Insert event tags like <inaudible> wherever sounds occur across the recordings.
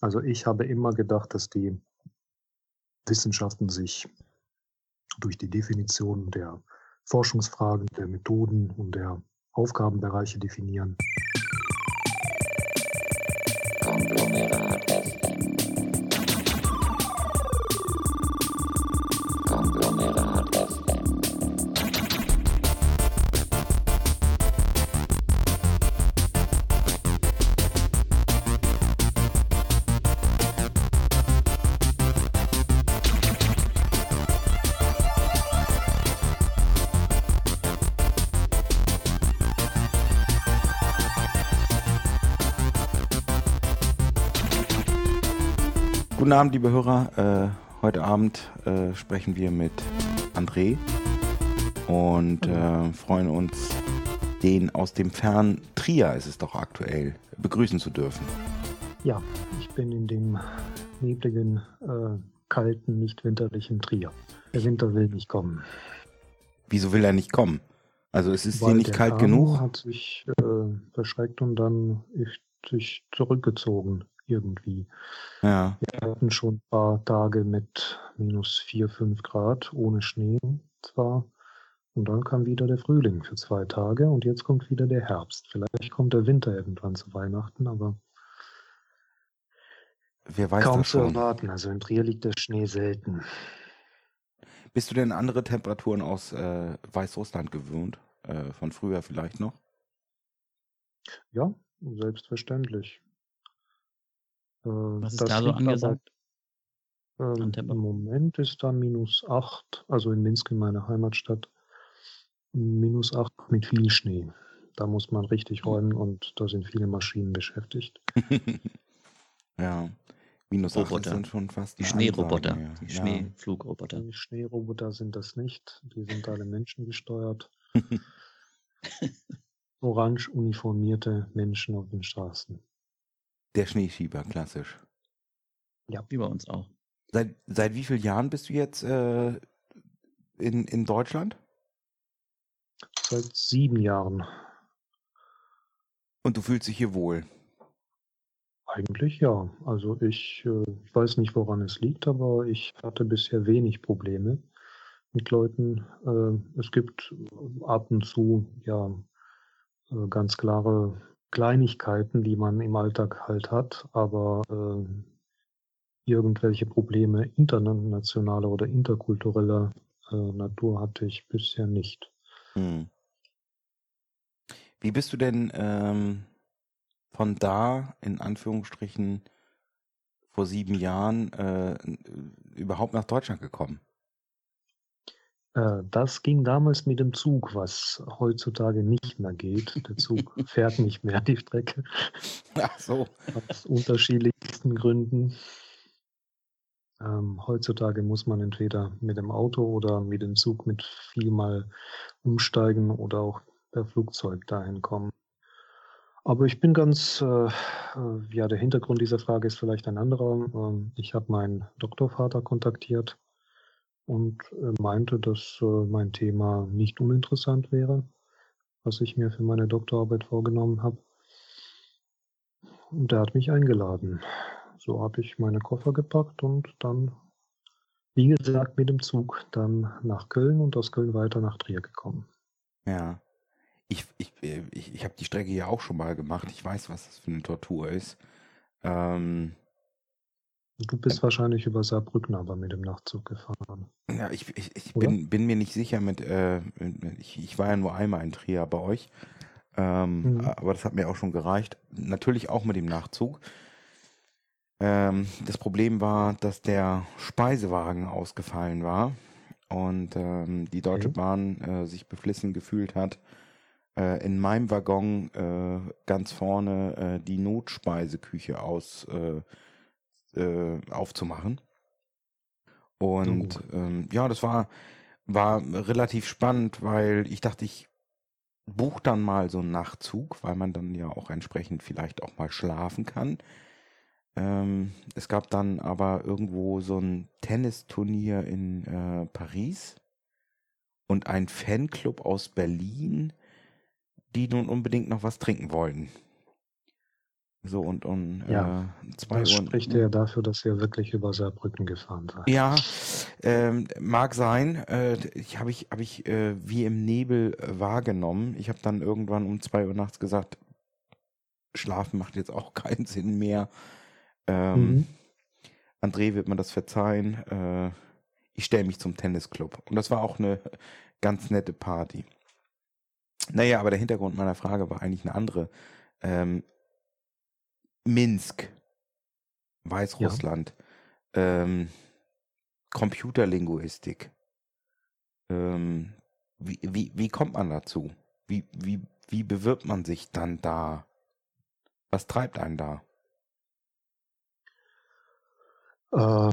Also ich habe immer gedacht, dass die Wissenschaften sich durch die Definition der Forschungsfragen, der Methoden und der Aufgabenbereiche definieren. Konglomerat Guten Abend, liebe Hörer. Äh, heute Abend äh, sprechen wir mit André und äh, freuen uns, den aus dem fernen Trier, ist es doch aktuell, begrüßen zu dürfen. Ja, ich bin in dem nebligen, äh, kalten, nicht winterlichen Trier. Der Winter will nicht kommen. Wieso will er nicht kommen? Also es ist Weil hier nicht kalt Kahn genug? hat sich äh, verschreckt und dann ist sich zurückgezogen irgendwie. Ja. Wir hatten schon ein paar Tage mit minus 4, 5 Grad, ohne Schnee zwar. Und dann kam wieder der Frühling für zwei Tage und jetzt kommt wieder der Herbst. Vielleicht kommt der Winter irgendwann zu Weihnachten, aber Wer weiß kaum das zu schon. erwarten. Also in Trier liegt der Schnee selten. Bist du denn andere Temperaturen aus äh, Weißrussland gewöhnt? Äh, von früher vielleicht noch? Ja, selbstverständlich. Äh, Was ist das da so aber, angesagt? ähm, an Im? Moment ist da minus 8, also in Minsk, in meiner Heimatstadt, minus 8 mit viel Schnee. Da muss man richtig Hm. räumen und da sind viele Maschinen beschäftigt. <laughs> ja. Minus 8 Roboter. sind schon fast Die Schneeroboter, Ansage, ja. die. Schneeflugroboter. Die Schneeroboter sind das nicht, die sind alle menschengesteuert. <laughs> Orange uniformierte Menschen auf den Straßen. Der Schneeschieber, klassisch. Wie bei uns auch. Seit, seit wie vielen Jahren bist du jetzt äh, in, in Deutschland? Seit sieben Jahren. Und du fühlst dich hier wohl. Eigentlich ja. Also ich, äh, ich weiß nicht, woran es liegt, aber ich hatte bisher wenig Probleme mit Leuten. Äh, es gibt ab und zu ja äh, ganz klare Kleinigkeiten, die man im Alltag halt hat, aber äh, irgendwelche Probleme internationaler oder interkultureller äh, Natur hatte ich bisher nicht. Hm. Wie bist du denn ähm, von da, in Anführungsstrichen, vor sieben Jahren äh, überhaupt nach Deutschland gekommen? Äh, Das ging damals mit dem Zug, was heutzutage nicht mehr geht. Der Zug <laughs> fährt nicht mehr die Strecke Ach so. aus unterschiedlichsten Gründen. Ähm, heutzutage muss man entweder mit dem Auto oder mit dem Zug mit viel mal umsteigen oder auch per Flugzeug dahin kommen. Aber ich bin ganz, äh, äh, ja, der Hintergrund dieser Frage ist vielleicht ein anderer. Ähm, ich habe meinen Doktorvater kontaktiert und äh, meinte, dass äh, mein Thema nicht uninteressant wäre, was ich mir für meine Doktorarbeit vorgenommen habe. Und der hat mich eingeladen. So habe ich meine Koffer gepackt und dann, wie gesagt, mit dem Zug dann nach Köln und aus Köln weiter nach Trier gekommen. Ja. Ich, ich, äh, ich, ich habe die Strecke ja auch schon mal gemacht. Ich weiß, was das für eine Tortur ist. Ähm, Du bist wahrscheinlich über Saarbrücken aber mit dem Nachtzug gefahren. ja, ich, ich, ich bin, bin mir nicht sicher mit, äh, ich, ich war ja nur einmal in Trier bei euch. Ähm, Mhm. Aber das hat mir auch schon gereicht. Natürlich auch mit dem Nachzug. Ähm, das Problem war, dass der Speisewagen ausgefallen war und ähm, die Deutsche Okay. Bahn äh, sich beflissen gefühlt hat, äh, in meinem Waggon äh, ganz vorne äh, die Notspeiseküche aus äh, äh, aufzumachen. Und ähm, ja, das war, war relativ spannend, weil ich dachte, ich buche dann mal so einen Nachtzug, weil man dann ja auch entsprechend vielleicht auch mal schlafen kann. Ähm, es gab dann aber irgendwo so ein Tennisturnier in äh, Paris und ein Fanclub aus Berlin, die nun unbedingt noch was trinken wollten. So und um Ja, äh, zwei das Uhr. spricht ja dafür, dass ihr wirklich über Saarbrücken gefahren seid. Ja, ähm, mag sein. Äh, ich habe ich, hab ich äh, wie im Nebel äh, wahrgenommen. Ich habe dann irgendwann um zwei Uhr nachts gesagt, Schlafen macht jetzt auch <laughs> keinen Sinn mehr. Ähm, Mhm. André wird mir das verzeihen. Äh, ich stelle mich zum Tennisclub. Und das war auch eine ganz nette Party. Naja, aber der Hintergrund meiner Frage war eigentlich eine andere. Ähm, Minsk, Weißrussland, ähm, Computerlinguistik. Ähm, wie, wie, wie kommt man dazu? Wie, wie, wie bewirbt man sich dann da? Was treibt einen da? Äh,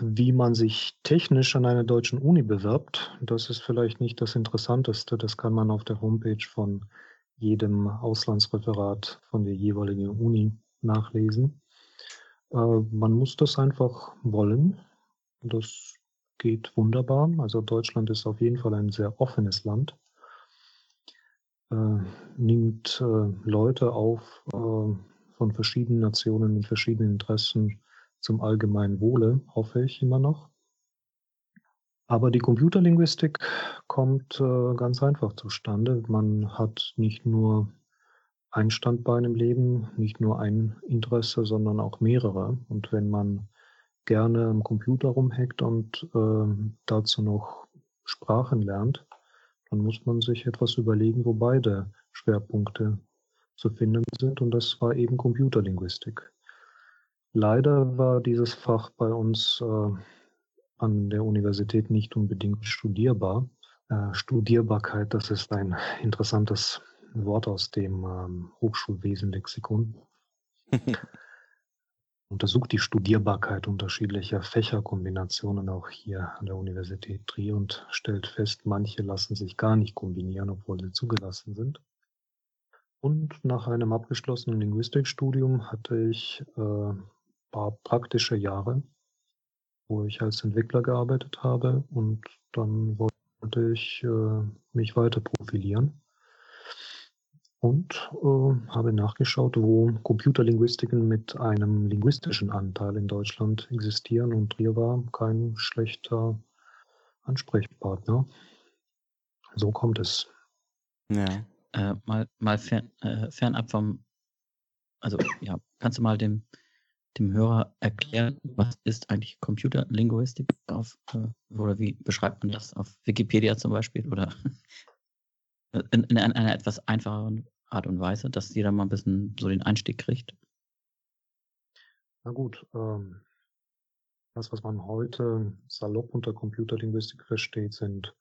wie man sich technisch an einer deutschen Uni bewirbt, das ist vielleicht nicht das Interessanteste. Das kann man auf der Homepage von jedem Auslandsreferat von der jeweiligen Uni nachlesen. Äh, man muss das einfach wollen. Das geht wunderbar. Also Deutschland ist auf jeden Fall ein sehr offenes Land. Äh, nimmt äh, Leute auf äh, von verschiedenen Nationen mit verschiedenen Interessen zum allgemeinen Wohle, hoffe ich immer noch. Aber die Computerlinguistik kommt äh, ganz einfach zustande. Man hat nicht nur ein Standbein im Leben, nicht nur ein Interesse, sondern auch mehrere. Und wenn man gerne am Computer rumhackt und äh, dazu noch Sprachen lernt, dann muss man sich etwas überlegen, wo beide Schwerpunkte zu finden sind. Und das war eben Computerlinguistik. Leider war dieses Fach bei uns äh, an der Universität nicht unbedingt studierbar. Äh, Studierbarkeit, das ist ein interessantes Wort aus dem ähm, Hochschulwesen-Lexikon. <laughs> Untersucht die Studierbarkeit unterschiedlicher Fächerkombinationen auch hier an der Universität Trier und stellt fest, manche lassen sich gar nicht kombinieren, obwohl sie zugelassen sind. Und nach einem abgeschlossenen Linguistikstudium hatte ich äh, paar praktische Jahre, wo ich als Entwickler gearbeitet habe und dann wollte ich äh, mich weiter profilieren und äh, habe nachgeschaut, wo Computerlinguistiken mit einem linguistischen Anteil in Deutschland existieren und Trier war kein schlechter Ansprechpartner. So kommt es. Ja. Äh, mal mal fern, äh, fernab vom, also ja, kannst du mal dem, dem Hörer erklären, was ist eigentlich Computerlinguistik auf, äh, oder wie beschreibt man das auf Wikipedia zum Beispiel oder in, in einer etwas einfacheren Art und Weise, dass jeder mal ein bisschen so den Einstieg kriegt? Na gut, ähm, das, was man heute salopp unter Computerlinguistik versteht, sind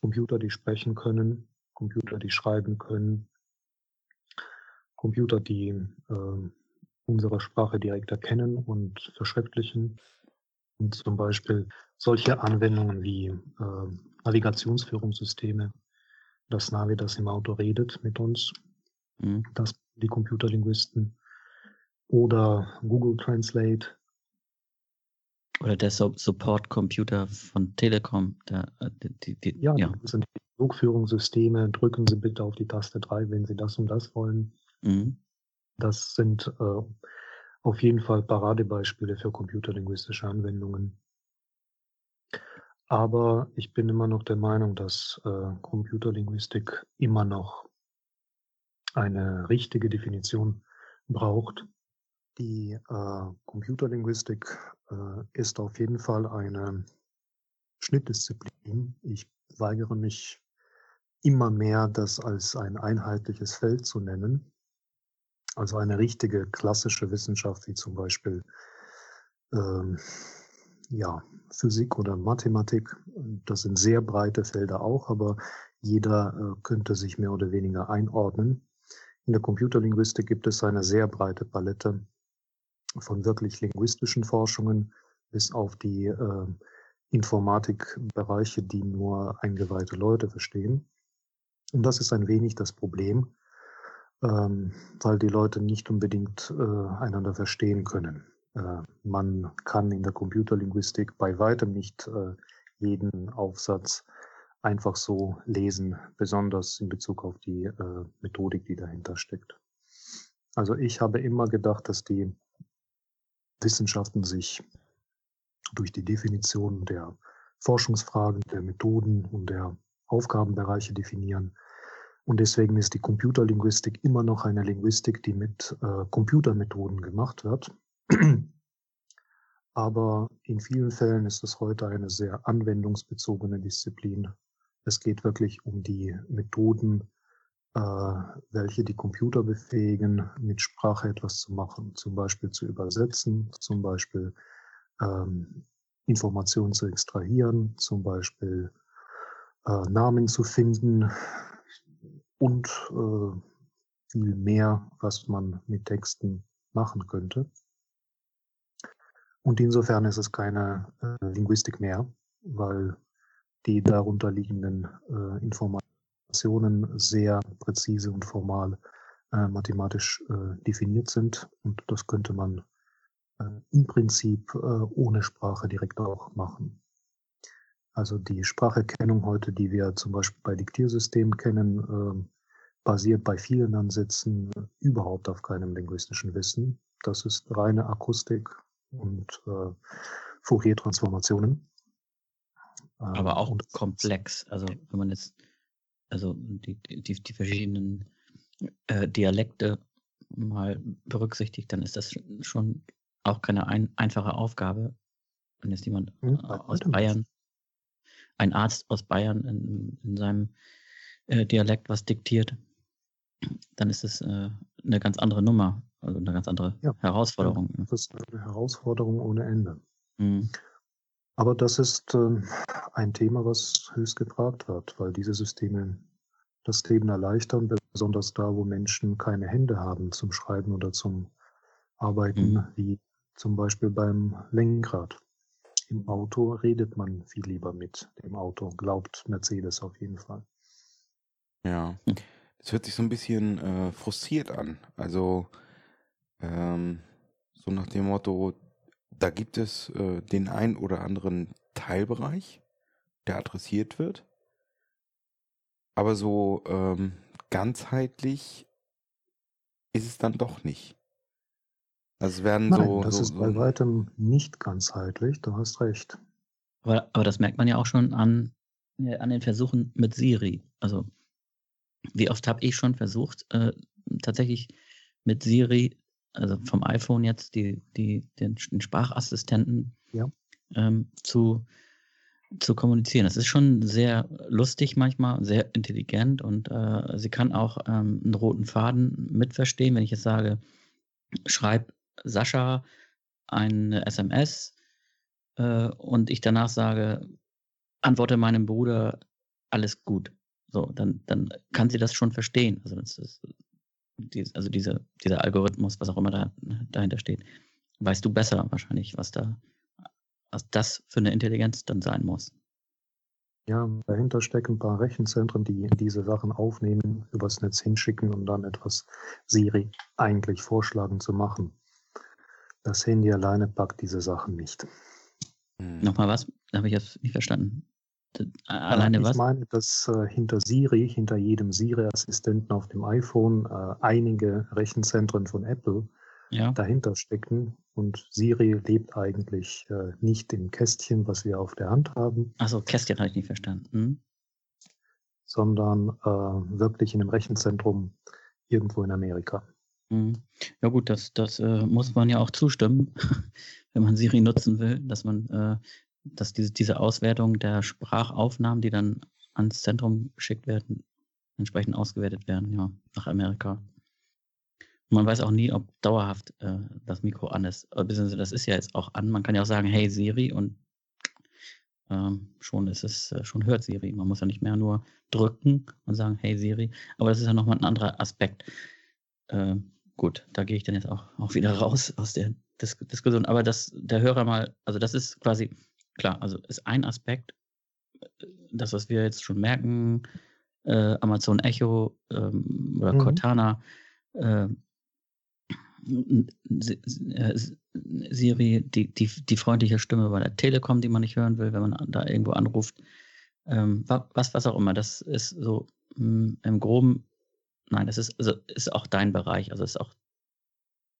Computer, die sprechen können, Computer, die schreiben können, Computer, die äh, unsere Sprache direkt erkennen und verschriftlichen. Und zum Beispiel solche Anwendungen wie äh, Navigationsführungssysteme, das Navi, das im Auto redet mit uns, Mhm. das die Computerlinguisten oder Google Translate. Oder der Support-Computer von Telekom, der, äh, die, die, Ja, ja. das sind die Flugführungssysteme. Drücken Sie bitte auf die Taste 3, wenn Sie das und das wollen. Mhm. Das sind äh, auf jeden Fall Paradebeispiele für computerlinguistische Anwendungen. Aber ich bin immer noch der Meinung, dass äh, Computerlinguistik immer noch eine richtige Definition braucht. Die äh, Computerlinguistik äh, ist auf jeden Fall eine Schnittdisziplin. Ich weigere mich immer mehr, das als ein einheitliches Feld zu nennen. Also eine richtige klassische Wissenschaft wie zum Beispiel ähm, ja, Physik oder Mathematik. Das sind sehr breite Felder auch, aber jeder äh, könnte sich mehr oder weniger einordnen. In der Computerlinguistik gibt es eine sehr breite Palette von wirklich linguistischen Forschungen bis auf die äh, Informatikbereiche, die nur eingeweihte Leute verstehen. Und das ist ein wenig das Problem, ähm, weil die Leute nicht unbedingt äh, einander verstehen können. Äh, man kann in der Computerlinguistik bei weitem nicht äh, jeden Aufsatz einfach so lesen, besonders in Bezug auf die äh, Methodik, die dahinter steckt. Also ich habe immer gedacht, dass die Wissenschaften sich durch die Definition der Forschungsfragen, der Methoden und der Aufgabenbereiche definieren. Und deswegen ist die Computerlinguistik immer noch eine Linguistik, die mit äh, Computermethoden gemacht wird. <clears throat> Aber in vielen Fällen ist es heute eine sehr anwendungsbezogene Disziplin. Es geht wirklich um die Methoden, äh, welche die Computer befähigen, mit Sprache etwas zu machen, zum Beispiel zu übersetzen, zum Beispiel ähm, Informationen zu extrahieren, zum Beispiel äh, Namen zu finden und äh, viel mehr, was man mit Texten machen könnte. Und insofern ist es keine äh, Linguistik mehr, weil die darunter liegenden äh, Informationen sehr präzise und formal äh, mathematisch äh, definiert sind. Und das könnte man äh, im Prinzip äh, ohne Sprache direkt auch machen. Also die Spracherkennung heute, die wir zum Beispiel bei Diktiersystemen kennen, äh, basiert bei vielen Ansätzen überhaupt auf keinem linguistischen Wissen. Das ist reine Akustik und äh, Fourier-Transformationen. Aber ähm, auch und komplex. Also wenn man jetzt also die, die, die verschiedenen äh, Dialekte mal berücksichtigt, dann ist das schon auch keine ein, einfache Aufgabe. Wenn jetzt jemand hm, aus Bayern, ein Arzt aus Bayern in, in seinem äh, Dialekt was diktiert, dann ist es äh, eine ganz andere Nummer, also eine ganz andere ja, Herausforderung. Ja, das ist eine Herausforderung ohne Ende. Mhm. Aber das ist äh, ein Thema, was höchst gefragt wird, weil diese Systeme das Leben erleichtern, besonders da, wo Menschen keine Hände haben zum Schreiben oder zum Arbeiten, mhm. wie zum Beispiel beim Lenkrad. Im Auto redet man viel lieber mit dem Auto, glaubt Mercedes auf jeden Fall. Ja. Es hört sich so ein bisschen äh, frustriert an. Also ähm, so nach dem Motto, da gibt es äh, den ein oder anderen Teilbereich, der adressiert wird. Aber so ähm, ganzheitlich ist es dann doch nicht. Also es werden Nein, so. Das so, ist bei weitem nicht ganzheitlich, du hast recht. Aber, aber das merkt man ja auch schon an, an den Versuchen mit Siri. Also wie oft habe ich schon versucht, äh, tatsächlich mit Siri, also vom iPhone jetzt, die, die, den, den Sprachassistenten ja. ähm, zu, zu kommunizieren. Das ist schon sehr lustig manchmal, sehr intelligent und äh, sie kann auch ähm, einen roten Faden mitverstehen, wenn ich jetzt sage, schreib Sascha eine SMS äh, und ich danach sage, antworte meinem Bruder, alles gut. So, dann, dann kann sie das schon verstehen. Also, das ist, also diese, dieser Algorithmus, was auch immer da, dahinter steht, weißt du besser wahrscheinlich, was da, was das für eine Intelligenz dann sein muss. Ja, dahinter stecken ein paar Rechenzentren, die diese Sachen aufnehmen, übers Netz hinschicken und dann etwas Siri eigentlich vorschlagen zu machen. Das Handy alleine packt diese Sachen nicht. Hm. Nochmal was? Habe ich jetzt nicht verstanden. Alleine ich was? Ich meine, dass äh, hinter Siri, hinter jedem Siri-Assistenten auf dem iPhone äh, einige Rechenzentren von Apple ja. dahinter stecken. Und Siri lebt eigentlich äh, nicht im Kästchen, was wir auf der Hand haben. Achso, Kästchen habe ich nicht verstanden. Hm? Sondern äh, wirklich in einem Rechenzentrum irgendwo in Amerika. Hm. Ja gut, das, das äh, muss man ja auch zustimmen, <laughs> wenn man Siri nutzen will, dass man äh, dass diese, diese Auswertung der Sprachaufnahmen, die dann ans Zentrum geschickt werden, entsprechend ausgewertet werden, ja, nach Amerika. Und man weiß auch nie, ob dauerhaft äh, das Mikro an ist. Äh, beziehungsweise das ist ja jetzt auch an. Man kann ja auch sagen, hey Siri und ähm, schon ist es, äh, schon hört Siri. Man muss ja nicht mehr nur drücken und sagen, hey Siri. Aber das ist ja nochmal ein anderer Aspekt. Äh, gut, da gehe ich dann jetzt auch, auch wieder raus aus der Dis Diskussion. Aber das, der Hörer mal, also das ist quasi klar, also ist ein Aspekt, äh, das, was wir jetzt schon merken, äh, Amazon Echo ähm, oder mhm. Cortana, äh, Siri, die, die, die freundliche Stimme bei der Telekom, die man nicht hören will, wenn man da irgendwo anruft. Ähm, was, was auch immer, das ist so mh, hm, im Groben, nein, das ist, also ist auch dein Bereich, also ist auch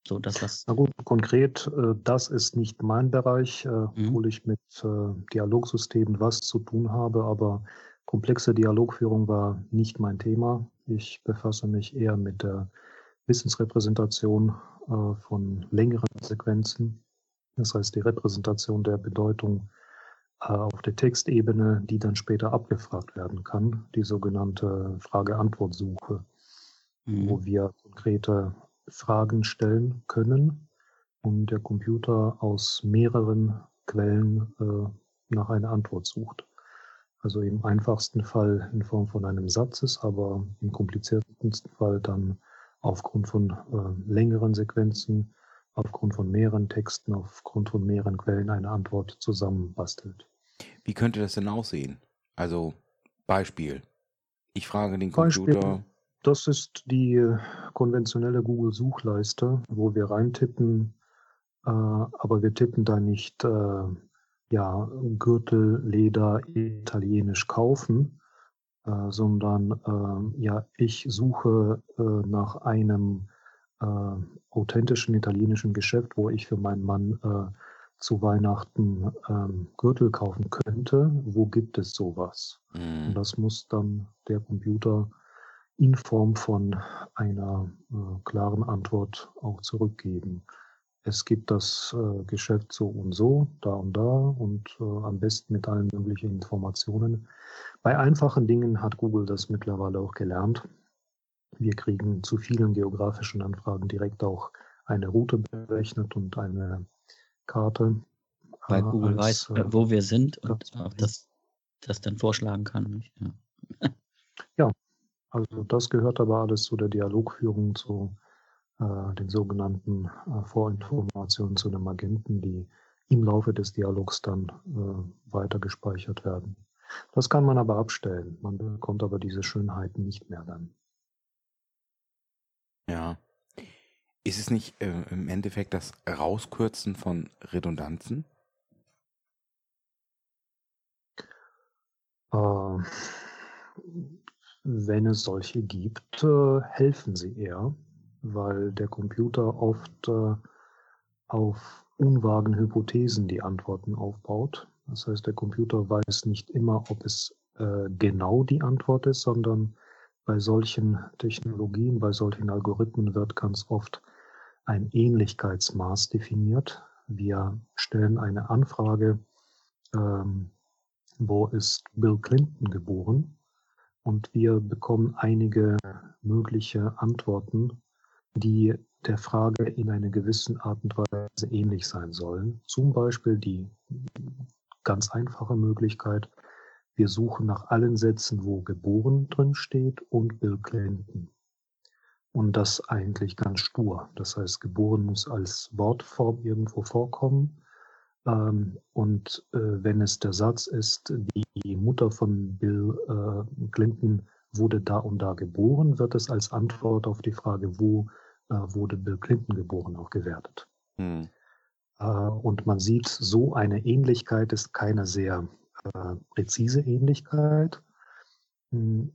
So, das was. Na gut, konkret, äh, das ist nicht mein Bereich, äh, mhm. obwohl ich mit äh, Dialogsystemen was zu tun habe, aber komplexe Dialogführung war nicht mein Thema. Ich befasse mich eher mit der Wissensrepräsentation von längeren Sequenzen. Das heißt, die Repräsentation der Bedeutung auf der Textebene, die dann später abgefragt werden kann, die sogenannte Frage-Antwort-Suche, mhm. wo wir konkrete Fragen stellen können und der Computer aus mehreren Quellen äh, nach einer Antwort sucht. Also im einfachsten Fall in Form von einem Satzes, aber im kompliziertesten Fall dann aufgrund von äh, längeren Sequenzen, aufgrund von mehreren Texten, aufgrund von mehreren Quellen eine Antwort zusammenbastelt. Wie könnte das denn aussehen? Also Beispiel. Ich frage den Computer. Beispiel, das ist die konventionelle Google-Suchleiste, wo wir reintippen, äh, aber wir tippen da nicht äh, ja, Gürtel, Leder, italienisch kaufen, äh, sondern äh, ja, ich suche äh, nach einem äh, authentischen italienischen Geschäft, wo ich für meinen Mann zu Weihnachten ähm, Gürtel kaufen könnte. Wo gibt es sowas? Mhm. Und das muss dann der Computer in Form von einer äh, klaren Antwort auch zurückgeben. Es gibt das äh, Geschäft so und so, da und da und äh, am besten mit allen möglichen Informationen. Bei einfachen Dingen hat Google das mittlerweile auch gelernt. Wir kriegen zu vielen geografischen Anfragen direkt auch eine Route berechnet und eine Karte. Weil äh, Google als, weiß, äh, wo wir sind und das, das dann vorschlagen kann. Ja. ja, also das gehört aber alles zu der Dialogführung, zu äh, den sogenannten äh, Vorinformationen zu den Agenten, die im Laufe des Dialogs dann äh, weiter gespeichert werden. Das kann man aber abstellen. Man bekommt aber diese Schönheiten nicht mehr dann. Ja. Ist es nicht äh, im Endeffekt das Rauskürzen von Redundanzen? Äh, wenn es solche gibt, äh, helfen sie eher, weil der Computer oft äh, auf unvagen Hypothesen die Antworten aufbaut. Das heißt, der Computer weiß nicht immer, ob es äh, genau die Antwort ist, sondern bei solchen Technologien, bei solchen Algorithmen wird ganz oft ein Ähnlichkeitsmaß definiert. Wir stellen eine Anfrage, ähm, wo ist Bill Clinton geboren? Und wir bekommen einige mögliche Antworten, die der Frage in einer gewissen Art und Weise ähnlich sein sollen. Zum Beispiel die ganz einfache Möglichkeit, wir suchen nach allen Sätzen, wo geboren drin steht und Bill Clinton. Und das eigentlich ganz stur. Das heißt, geboren muss als Wortform irgendwo vorkommen und äh, wenn es der Satz ist, die Mutter von Bill äh, Clinton wurde da und da geboren, wird es als Antwort auf die Frage, wo äh, wurde Bill Clinton geboren, auch gewertet. Hm. Äh, und man sieht, so eine Ähnlichkeit ist keine sehr äh, präzise Ähnlichkeit. Hm.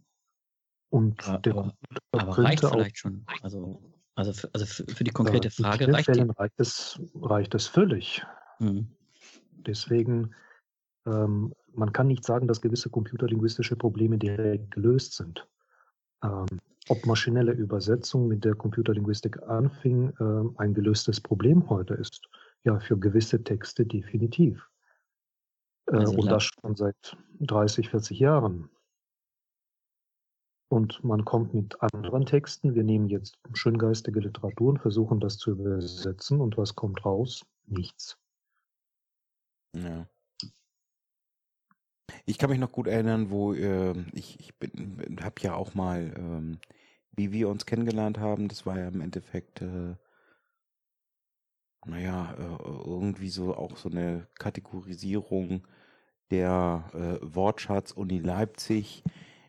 Und aber, der aber, aber reicht vielleicht schon. Also, also, für, also für, für die konkrete Frage reicht, die... reicht es, reicht es völlig. Mhm. Deswegen, ähm, man kann nicht sagen, dass gewisse computerlinguistische Probleme direkt gelöst sind. Ähm, ob maschinelle Übersetzung mit der Computerlinguistik anfing, äh, ein gelöstes Problem heute ist. Ja, für gewisse Texte definitiv. Äh, also und das schon seit 30, 40 Jahren. Und man kommt mit anderen Texten. Wir nehmen jetzt schöngeistige Literatur und versuchen das zu übersetzen. Und was kommt raus? Nichts. Ja. Ich kann mich noch gut erinnern, wo äh, ich, ich bin, habe ja auch mal, ähm, wie wir uns kennengelernt haben, das war ja im Endeffekt, äh, naja, äh, irgendwie so auch so eine Kategorisierung der äh, Wortschatz Uni Leipzig.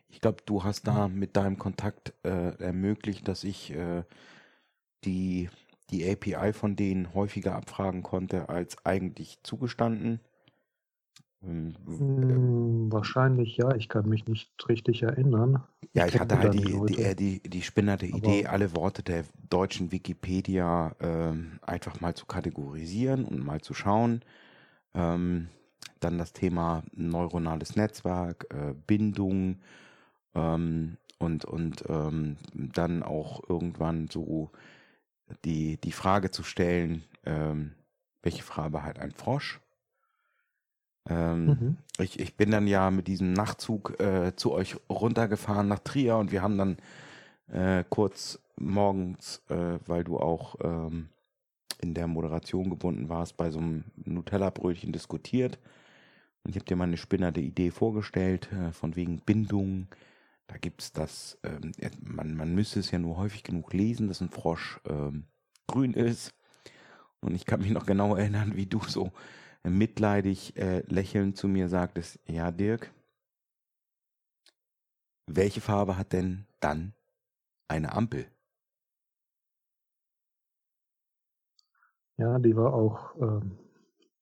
Ich glaube, du hast da mit deinem Kontakt äh, ermöglicht, dass ich äh, die die API von denen häufiger abfragen konnte als eigentlich zugestanden. Ähm, Hm, wahrscheinlich ja, ich kann mich nicht richtig erinnern. Ja, Ich ich hatte halt die die, eher die, die spinnerte Idee, alle Worte der deutschen Wikipedia ähm, einfach mal zu kategorisieren und mal zu schauen. Ähm, dann das Thema neuronales Netzwerk, äh, Bindung ähm, und, und ähm, dann auch irgendwann so die, die Frage zu stellen, ähm, welche Farbe hat ein Frosch? Ähm, Mhm. ich, ich bin dann ja mit diesem Nachtzug äh, zu euch runtergefahren nach Trier und wir haben dann äh, kurz morgens, äh, weil du auch ähm, in der Moderation gebunden warst, bei so einem Nutella-Brötchen diskutiert. Und ich habe dir mal eine spinnerte Idee vorgestellt, äh, von wegen Bindung. Da gibt es das, ähm, man, man müsste es ja nur häufig genug lesen, dass ein Frosch ähm, grün ist. Und ich kann mich noch genau erinnern, wie du so mitleidig äh, lächelnd zu mir sagtest, ja Dirk, welche Farbe hat denn dann eine Ampel? Ja, die war auch ähm,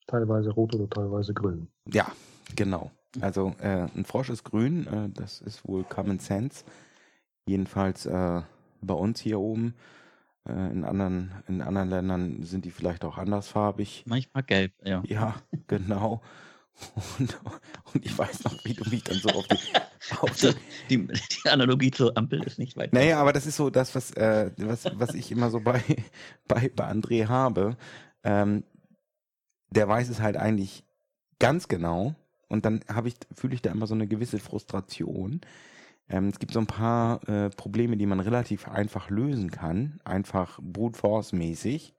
teilweise rot oder teilweise grün. Ja, genau. Also äh, ein Frosch ist grün, äh, das ist wohl Common Sense. Jedenfalls äh, bei uns hier oben. Äh, in, anderen, in anderen Ländern sind die vielleicht auch andersfarbig. Manchmal gelb, ja. Ja, genau. Und, und ich weiß noch, wie du mich dann so auf die, auf die Also, die, die Analogie zur Ampel ist nicht weit. Naja, aber das ist so das, was, äh, was, was ich immer so bei, bei, bei André habe. Ähm, der weiß es halt eigentlich ganz genau. Und dann habe ich, fühle ich da immer so eine gewisse Frustration. Ähm, es gibt so ein paar äh, Probleme, die man relativ einfach lösen kann. Einfach brute force mäßig.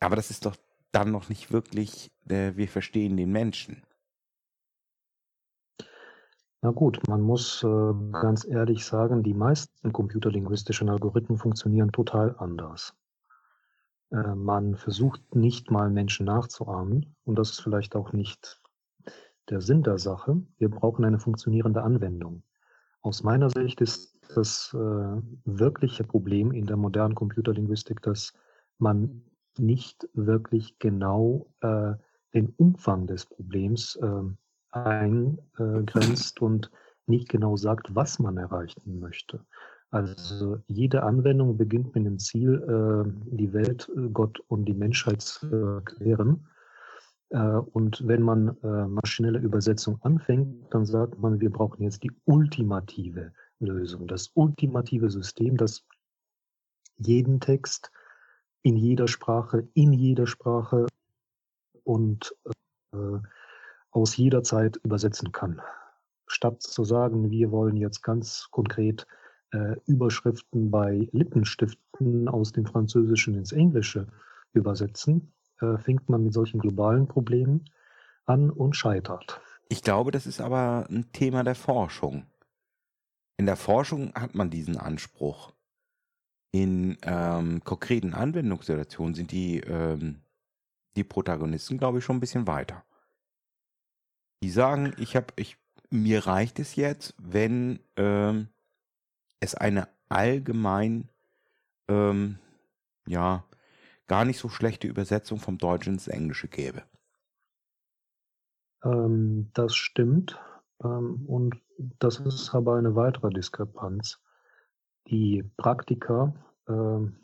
Aber das ist doch dann noch nicht wirklich, äh, wir verstehen den Menschen. Na gut, man muss äh, ganz ehrlich sagen, die meisten computerlinguistischen Algorithmen funktionieren total anders. Äh, man versucht nicht mal Menschen nachzuahmen und das ist vielleicht auch nicht der Sinn der Sache. Wir brauchen eine funktionierende Anwendung. Aus meiner Sicht ist das äh, wirkliche Problem in der modernen Computerlinguistik, dass man nicht wirklich genau äh, den Umfang des Problems äh, eingrenzt und nicht genau sagt, was man erreichen möchte. Also jede Anwendung beginnt mit dem Ziel, äh, die Welt, äh, Gott und die Menschheit zu erklären. Äh, Und wenn man äh, maschinelle Übersetzung anfängt, dann sagt man, wir brauchen jetzt die ultimative Lösung, das ultimative System, das jeden Text in jeder Sprache, in jeder Sprache und äh, aus jeder Zeit übersetzen kann. Statt zu sagen, wir wollen jetzt ganz konkret Überschriften bei Lippenstiften aus dem Französischen ins Englische übersetzen, äh, fängt man mit solchen globalen Problemen an und scheitert. Ich glaube, das ist aber ein Thema der Forschung. In der Forschung hat man diesen Anspruch. In ähm, konkreten Anwendungssituationen sind die, ähm, die Protagonisten, glaube ich, schon ein bisschen weiter. Die sagen, ich habe, ich, mir reicht es jetzt, wenn ähm, es eine allgemein, ähm, ja, gar nicht so schlechte Übersetzung vom Deutschen ins Englische gäbe. Ähm, das stimmt. Ähm, und das ist aber eine weitere Diskrepanz. Die Praktiker ähm,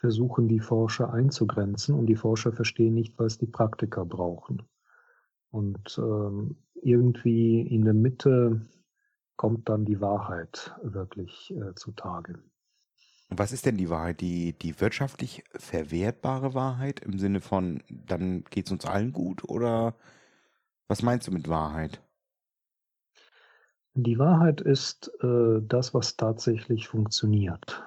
versuchen die Forscher einzugrenzen und die Forscher verstehen nicht, was die Praktiker brauchen. Und ähm, irgendwie in der Mitte kommt dann die Wahrheit wirklich äh, zutage. Was ist denn die Wahrheit? Die, die wirtschaftlich verwertbare Wahrheit im Sinne von, dann geht es uns allen gut? Oder was meinst du mit Wahrheit? Die Wahrheit ist äh, das, was tatsächlich funktioniert.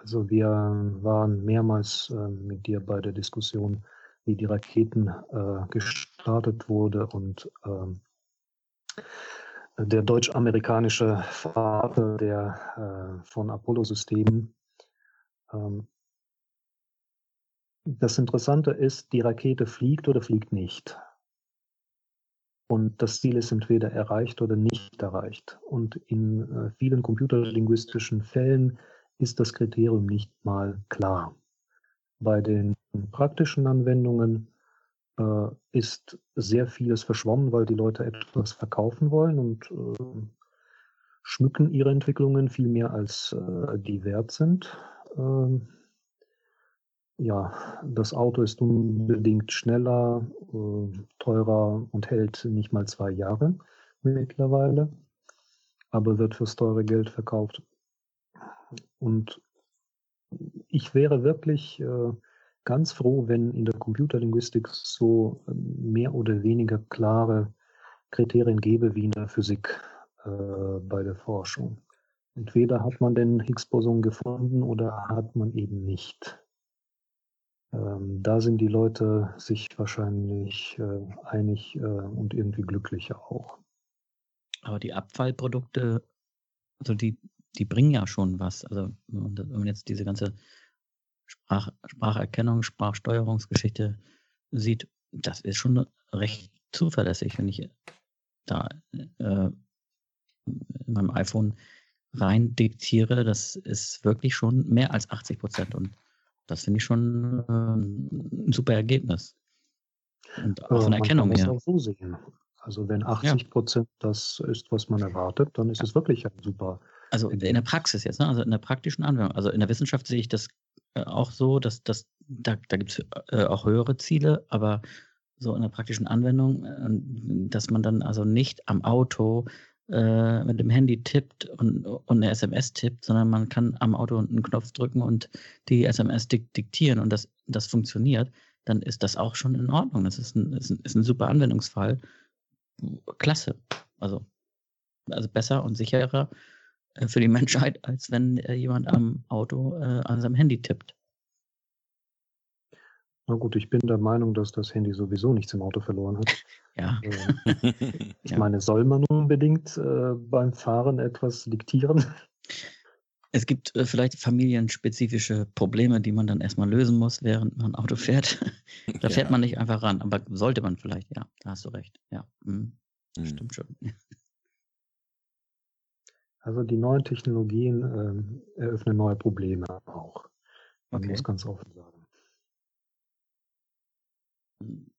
Also wir waren mehrmals äh, mit dir bei der Diskussion, wie die Raketen äh, gestartet wurde und ähm, der deutsch-amerikanische Vater der äh, von Apollo-Systemen. Ähm, das Interessante ist, die Rakete fliegt oder fliegt nicht. Und das Ziel ist entweder erreicht oder nicht erreicht. Und in äh, vielen computerlinguistischen Fällen ist das Kriterium nicht mal klar. Bei den praktischen Anwendungen äh, ist sehr vieles verschwommen, weil die Leute etwas verkaufen wollen und äh, schmücken ihre Entwicklungen viel mehr als äh, die wert sind. Ähm, ja, das Auto ist unbedingt schneller, äh, teurer und hält nicht mal zwei Jahre mittlerweile, aber wird fürs teure Geld verkauft. Und ich wäre wirklich äh, ganz froh, wenn in der Computerlinguistik so ähm, mehr oder weniger klare Kriterien gäbe wie in der Physik äh, bei der Forschung. Entweder hat man den Higgs-Boson gefunden oder hat man eben nicht. Ähm, da sind die Leute sich wahrscheinlich äh, einig äh, und irgendwie glücklicher auch. Aber die Abfallprodukte, also die, die bringen ja schon was. Also wenn man jetzt diese ganze Sprach, Spracherkennung, Sprachsteuerungsgeschichte sieht, das ist schon recht zuverlässig, wenn ich da äh, in meinem iPhone rein diktiere. Das ist wirklich schon mehr als 80 Prozent und das finde ich schon äh, ein super Ergebnis. Und auch von der Erkennung her. auch so sehen. Also wenn 80 Prozent ja. das ist, was man erwartet, dann ist ja. es wirklich ein super. Also in der Praxis jetzt, ne? also in der praktischen Anwendung. Also in der Wissenschaft sehe ich das äh, auch so, dass, dass da, da gibt es äh, auch höhere Ziele, aber so in der praktischen Anwendung, äh, dass man dann also nicht am Auto äh, mit dem Handy tippt und, und eine SMS tippt, sondern man kann am Auto einen Knopf drücken und die SMS dik diktieren und das, das funktioniert, dann ist das auch schon in Ordnung. Das ist ein, ist ein, ist ein super Anwendungsfall. Klasse. Also, also besser und sicherer äh, für die <laughs> Menschheit, als wenn äh, jemand am Auto äh, an seinem Handy tippt. Na gut, ich bin der Meinung, dass das Handy sowieso nichts im Auto verloren hat. <laughs> Ja. Äh, <laughs> ich ja. meine, soll man unbedingt äh, beim Fahren etwas diktieren? <laughs> Es gibt äh, vielleicht familienspezifische Probleme, die man dann erstmal lösen muss, während man Auto fährt. da fährt ja. man nicht einfach ran, aber sollte man vielleicht, ja, da hast du recht. Ja, mhm. Mhm. stimmt schon. Also die neuen Technologien ähm, eröffnen neue Probleme auch. Man okay. muss ganz offen sagen.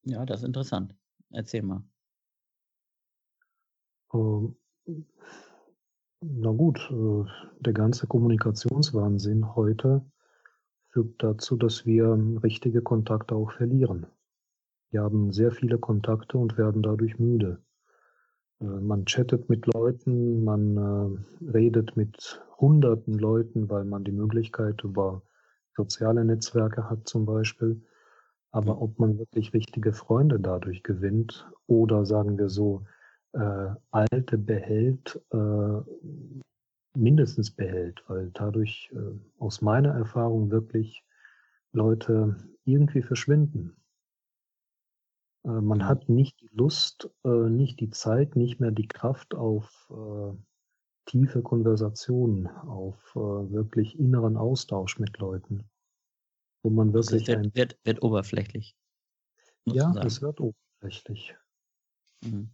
Ja, das ist interessant. Erzähl mal. Ähm, na gut, äh, der ganze Kommunikationswahnsinn heute führt dazu, dass wir richtige Kontakte auch verlieren. Wir haben sehr viele Kontakte und werden dadurch müde. Äh, man chattet mit Leuten, man äh, redet mit hunderten Leuten, weil man die Möglichkeit über soziale Netzwerke hat zum Beispiel. Aber ob man wirklich richtige Freunde dadurch gewinnt oder sagen wir so, äh, alte behält, äh, mindestens behält, weil dadurch äh, aus meiner Erfahrung wirklich Leute irgendwie verschwinden. Äh, man hat nicht die Lust, äh, nicht die Zeit, nicht mehr die Kraft auf äh, tiefe Konversationen, auf wirklich inneren Austausch mit Leuten wo man also wirklich. Also wird, wird, wird, oberflächlich. Ja, es wird oberflächlich. Mhm.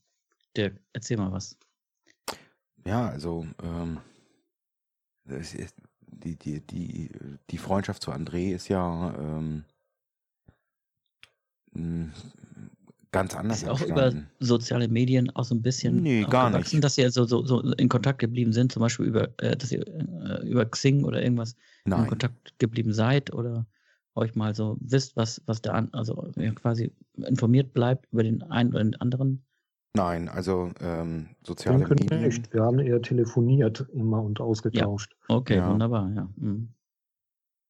Dirk, erzähl mal was. Ja, also ähm, die, die, die, die Freundschaft zu André ist ja ähm, ganz anders. Ist auch über soziale Medien auch so ein bisschen nee, gar nicht. dass sie so, so, so in Kontakt geblieben sind, zum Beispiel über, äh, dass ihr äh, über Xing oder irgendwas Nein. in Kontakt geblieben seid oder euch mal so wisst, was, was da an, also quasi informiert bleibt über den einen oder den anderen? Nein, also ähm, soziale Medien. Nicht. Wir haben eher telefoniert immer und ausgetauscht. Ja. Okay, ja. wunderbar, ja. Mhm.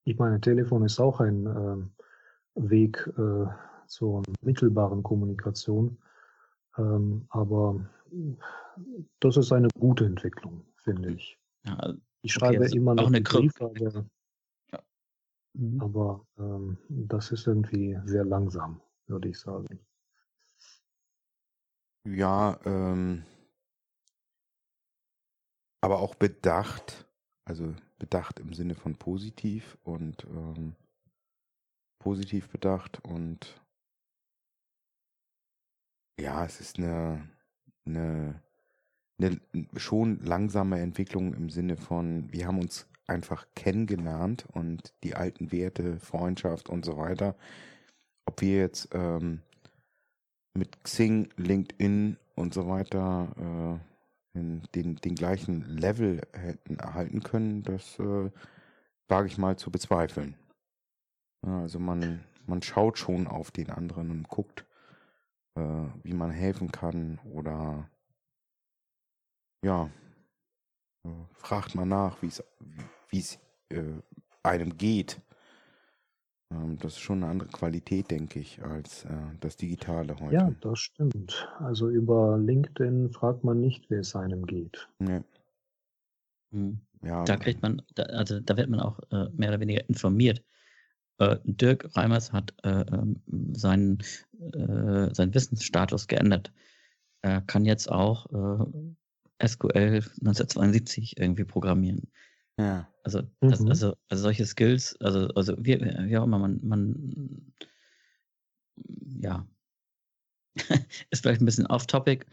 Ich meine, Telefon ist auch ein äh, Weg äh, zur mittelbaren Kommunikation. Ähm, aber das ist eine gute Entwicklung, finde ich. Ja, ich schreibe okay, immer noch eine Brief, aber Mhm. Aber ähm, das ist irgendwie sehr langsam, würde ich sagen. Ja, ähm, aber auch bedacht, also bedacht im Sinne von positiv und ähm, positiv bedacht und ja, es ist eine, eine, eine schon langsame Entwicklung im Sinne von, wir haben uns einfach kennengelernt und die alten Werte, Freundschaft und so weiter. Ob wir jetzt ähm, mit Xing, LinkedIn und so weiter äh, den, den gleichen Level hätten erhalten können, das äh, wage ich mal zu bezweifeln. Also man, man schaut schon auf den anderen und guckt, äh, wie man helfen kann oder ja, äh, fragt mal nach, wie es äh, einem geht. Ähm, das ist schon eine andere Qualität, denke ich, als äh, das Digitale heute. Ja, das stimmt. Also über LinkedIn fragt man nicht, wie es einem geht. Nee. Mhm. Ja. Da kriegt man, da, also da wird man auch äh, mehr oder weniger informiert. Äh, Dirk Reimers hat äh, ähm, seinen, äh, seinen Wissensstatus geändert. Er kann jetzt auch äh, SQL 1972 irgendwie programmieren. Ja. Also, das, mhm. also, also solche Skills, also, also wie, wie auch immer, man, man ja, <laughs> ist vielleicht ein bisschen off-topic,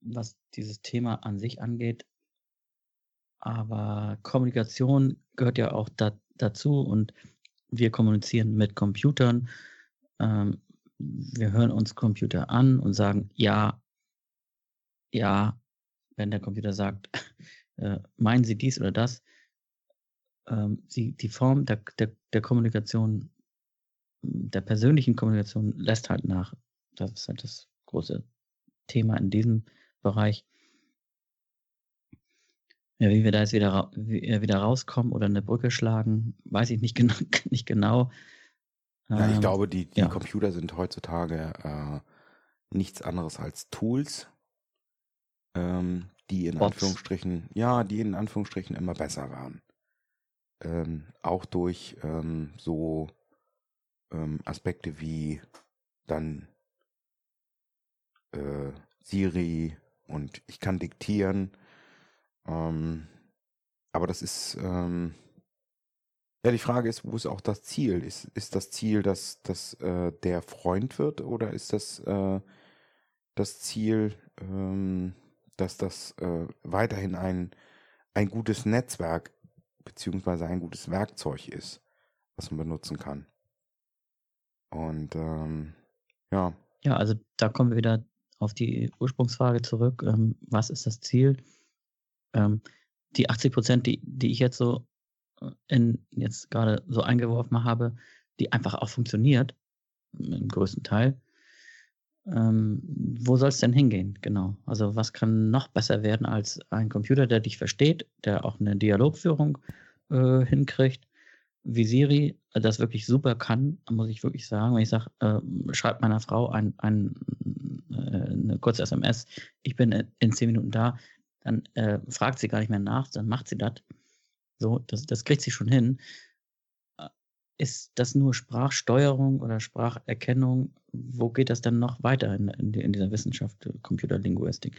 was dieses Thema an sich angeht. Aber Kommunikation gehört ja auch da, dazu und wir kommunizieren mit Computern. Ähm, wir hören uns Computer an und sagen ja, ja, wenn der Computer sagt, äh, meinen Sie dies oder das? Ähm, sie, die Form der, der, der Kommunikation, der persönlichen Kommunikation lässt halt nach. Das ist halt das große Thema in diesem Bereich. Ja, wie wir da jetzt wieder, äh, wieder rauskommen oder eine Brücke schlagen, weiß ich nicht <laughs> genau. Nicht genau. Ja, ich ähm, glaube, die, die ja. Computer sind heutzutage äh, nichts anderes als Tools, ähm, die in Bots. Anführungsstrichen, ja, die in Anführungsstrichen immer besser werden. Ähm, auch durch ähm, so ähm, Aspekte wie dann äh, Siri und ich kann diktieren ähm, aber das ist, ähm, ja, die Frage ist, wo ist auch das Ziel? Ist, ist das Ziel, dass, dass äh, der Freund wird oder ist das äh, das Ziel, ähm, dass das äh, weiterhin ein, ein gutes Netzwerk beziehungsweise ein gutes Werkzeug ist, was man benutzen kann? Und ähm, ja. Ja, also da kommen wir wieder auf die Ursprungsfrage zurück. Ähm, was ist das Ziel? ähm, die 80 Prozent, die, die ich jetzt so äh, in, jetzt gerade so eingeworfen habe, die einfach auch funktioniert, im größten Teil. Ähm, wo soll es denn hingehen? Genau. Also was kann noch besser werden als ein Computer, der dich versteht, der auch eine Dialogführung äh, hinkriegt, wie Siri das wirklich super kann, muss ich wirklich sagen. Wenn ich sage, äh, schreibt meiner Frau ein, ein, äh, eine kurze SMS, ich bin in zehn Minuten da, dann äh, fragt sie gar nicht mehr nach, dann macht sie das. So, das, das kriegt sie schon hin. Ist das nur Sprachsteuerung oder Spracherkennung? Wo geht das dann noch weiter in, in, in dieser Wissenschaft, äh, Computerlinguistik?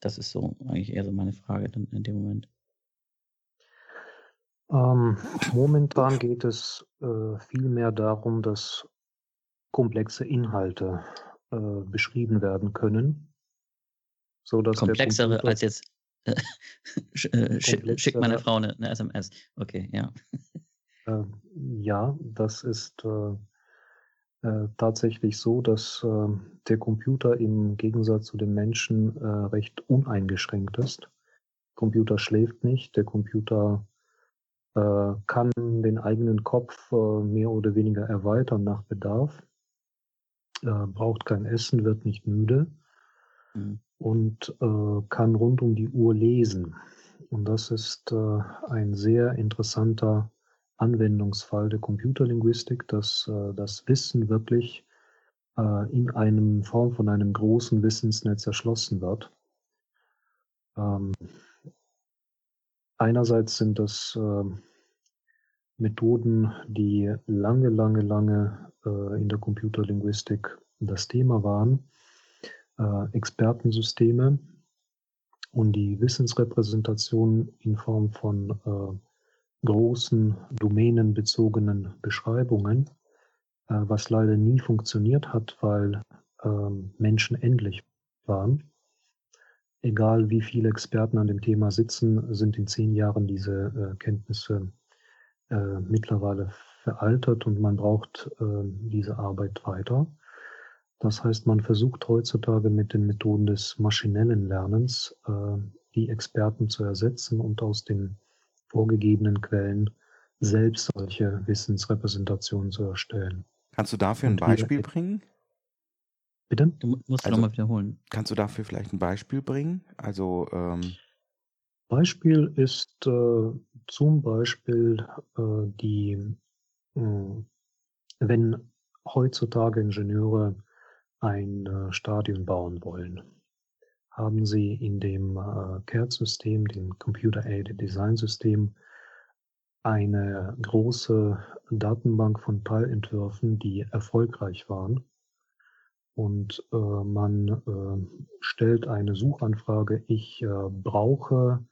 Das ist so eigentlich eher so meine Frage dann in dem Moment. Ähm, momentan geht es äh, vielmehr darum, dass komplexe Inhalte äh, beschrieben werden können so dass Komplexere als jetzt äh, <laughs> äh schickt meine Frau eine, eine, SMS. Okay, ja. Äh, ja, das ist äh, äh, tatsächlich so, dass äh, der Computer im Gegensatz zu dem Menschen recht uneingeschränkt ist. Der Computer schläft nicht, der Computer kann den eigenen Kopf mehr oder weniger erweitern nach Bedarf, braucht kein Essen, wird nicht müde. Mhm und äh, kann rund um die Uhr lesen. Und das ist äh, ein sehr interessanter Anwendungsfall der Computerlinguistik, dass äh, das Wissen wirklich äh, in einem Form von einem großen Wissensnetz erschlossen wird. Ähm, einerseits sind das äh, Methoden, die lange, lange, lange äh, in der Computerlinguistik das Thema waren Expertensysteme und die Wissensrepräsentation in Form von großen domänenbezogenen Beschreibungen, äh, was leider nie funktioniert hat, weil ähm, Menschen endlich waren. Egal wie viele Experten an dem Thema sitzen, sind in zehn Jahren diese äh, Kenntnisse äh, mittlerweile veraltet und man braucht äh, diese Arbeit weiter. Das heißt, man versucht heutzutage mit den Methoden des maschinellen Lernens äh, die Experten zu ersetzen und aus den vorgegebenen Quellen selbst solche Wissensrepräsentationen zu erstellen. Kannst du dafür ein Beispiel bringen? Bitte? Du musst also, nochmal wiederholen. Kannst du dafür vielleicht ein Beispiel bringen? Also ähm Beispiel ist äh, zum Beispiel äh, die, äh, wenn heutzutage Ingenieure ein äh, Stadion bauen wollen, haben sie in dem äh, CAD-System, dem Computer-Aided Design-System, eine große Datenbank von Teilentwürfen, die erfolgreich waren. Und äh, man äh, stellt eine Suchanfrage, ich äh, brauche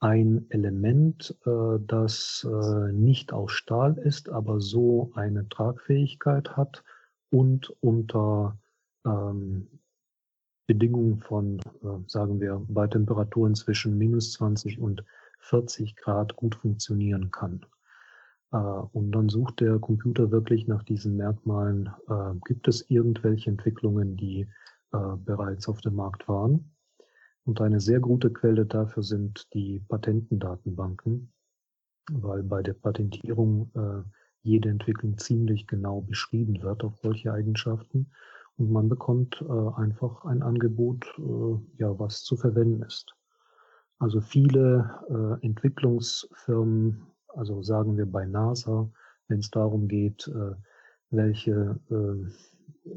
ein Element, äh, das äh, nicht aus Stahl ist, aber so eine Tragfähigkeit hat und unter ähm, Bedingungen von, äh, sagen wir, bei Temperaturen zwischen minus 20 und 40 Grad gut funktionieren kann. Äh, und dann sucht der Computer wirklich nach diesen Merkmalen, äh, gibt es irgendwelche Entwicklungen, die bereits auf dem Markt waren. Und eine sehr gute Quelle dafür sind die Patentendatenbanken, weil bei der Patentierung jede Entwicklung ziemlich genau beschrieben wird auf solche Eigenschaften. Und man bekommt äh, einfach ein Angebot, äh, ja, was zu verwenden ist. Also viele äh, Entwicklungsfirmen, also sagen wir bei NASA, wenn es darum geht, äh, welche äh,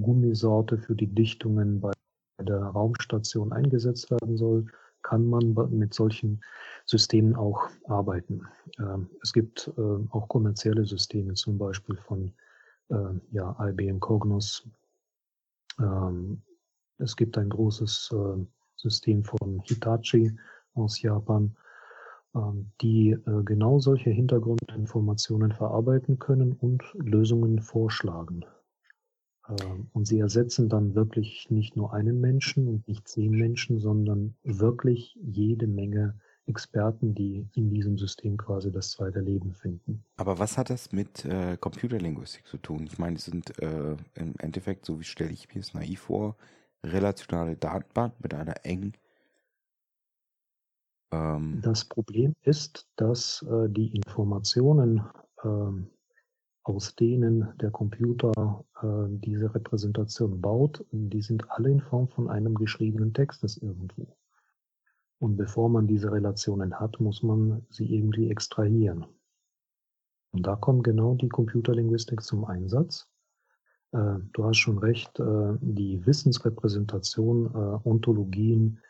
Gummisorte für die Dichtungen bei der Raumstation eingesetzt werden soll, kann man mit solchen Systemen auch arbeiten. Ähm, es gibt äh, auch kommerzielle Systeme, zum Beispiel von ja, IBM Cognos es gibt ein großes äh, System von Hitachi aus Japan, ähm, die äh, genau solche Hintergrundinformationen verarbeiten können und Lösungen vorschlagen. Ähm, und sie ersetzen dann wirklich nicht nur einen Menschen und nicht zehn Menschen, sondern wirklich jede Menge Experten, die in diesem System quasi das zweite Leben finden. Aber was hat das mit äh, Computerlinguistik zu tun? Ich meine, es sind äh, im Endeffekt, so wie stelle ich mir es naiv vor, relationale Datenbank mit einer engen. Ähm das Problem ist, dass äh, die Informationen, ähm, aus denen der Computer äh, diese Repräsentation baut, die sind alle in Form von einem geschriebenen Textes irgendwo. Und bevor man diese Relationen hat, muss man sie irgendwie extrahieren. Und da kommt genau die Computerlinguistik zum Einsatz. Äh, du hast schon recht, äh, die Wissensrepräsentation, äh, Ontologien,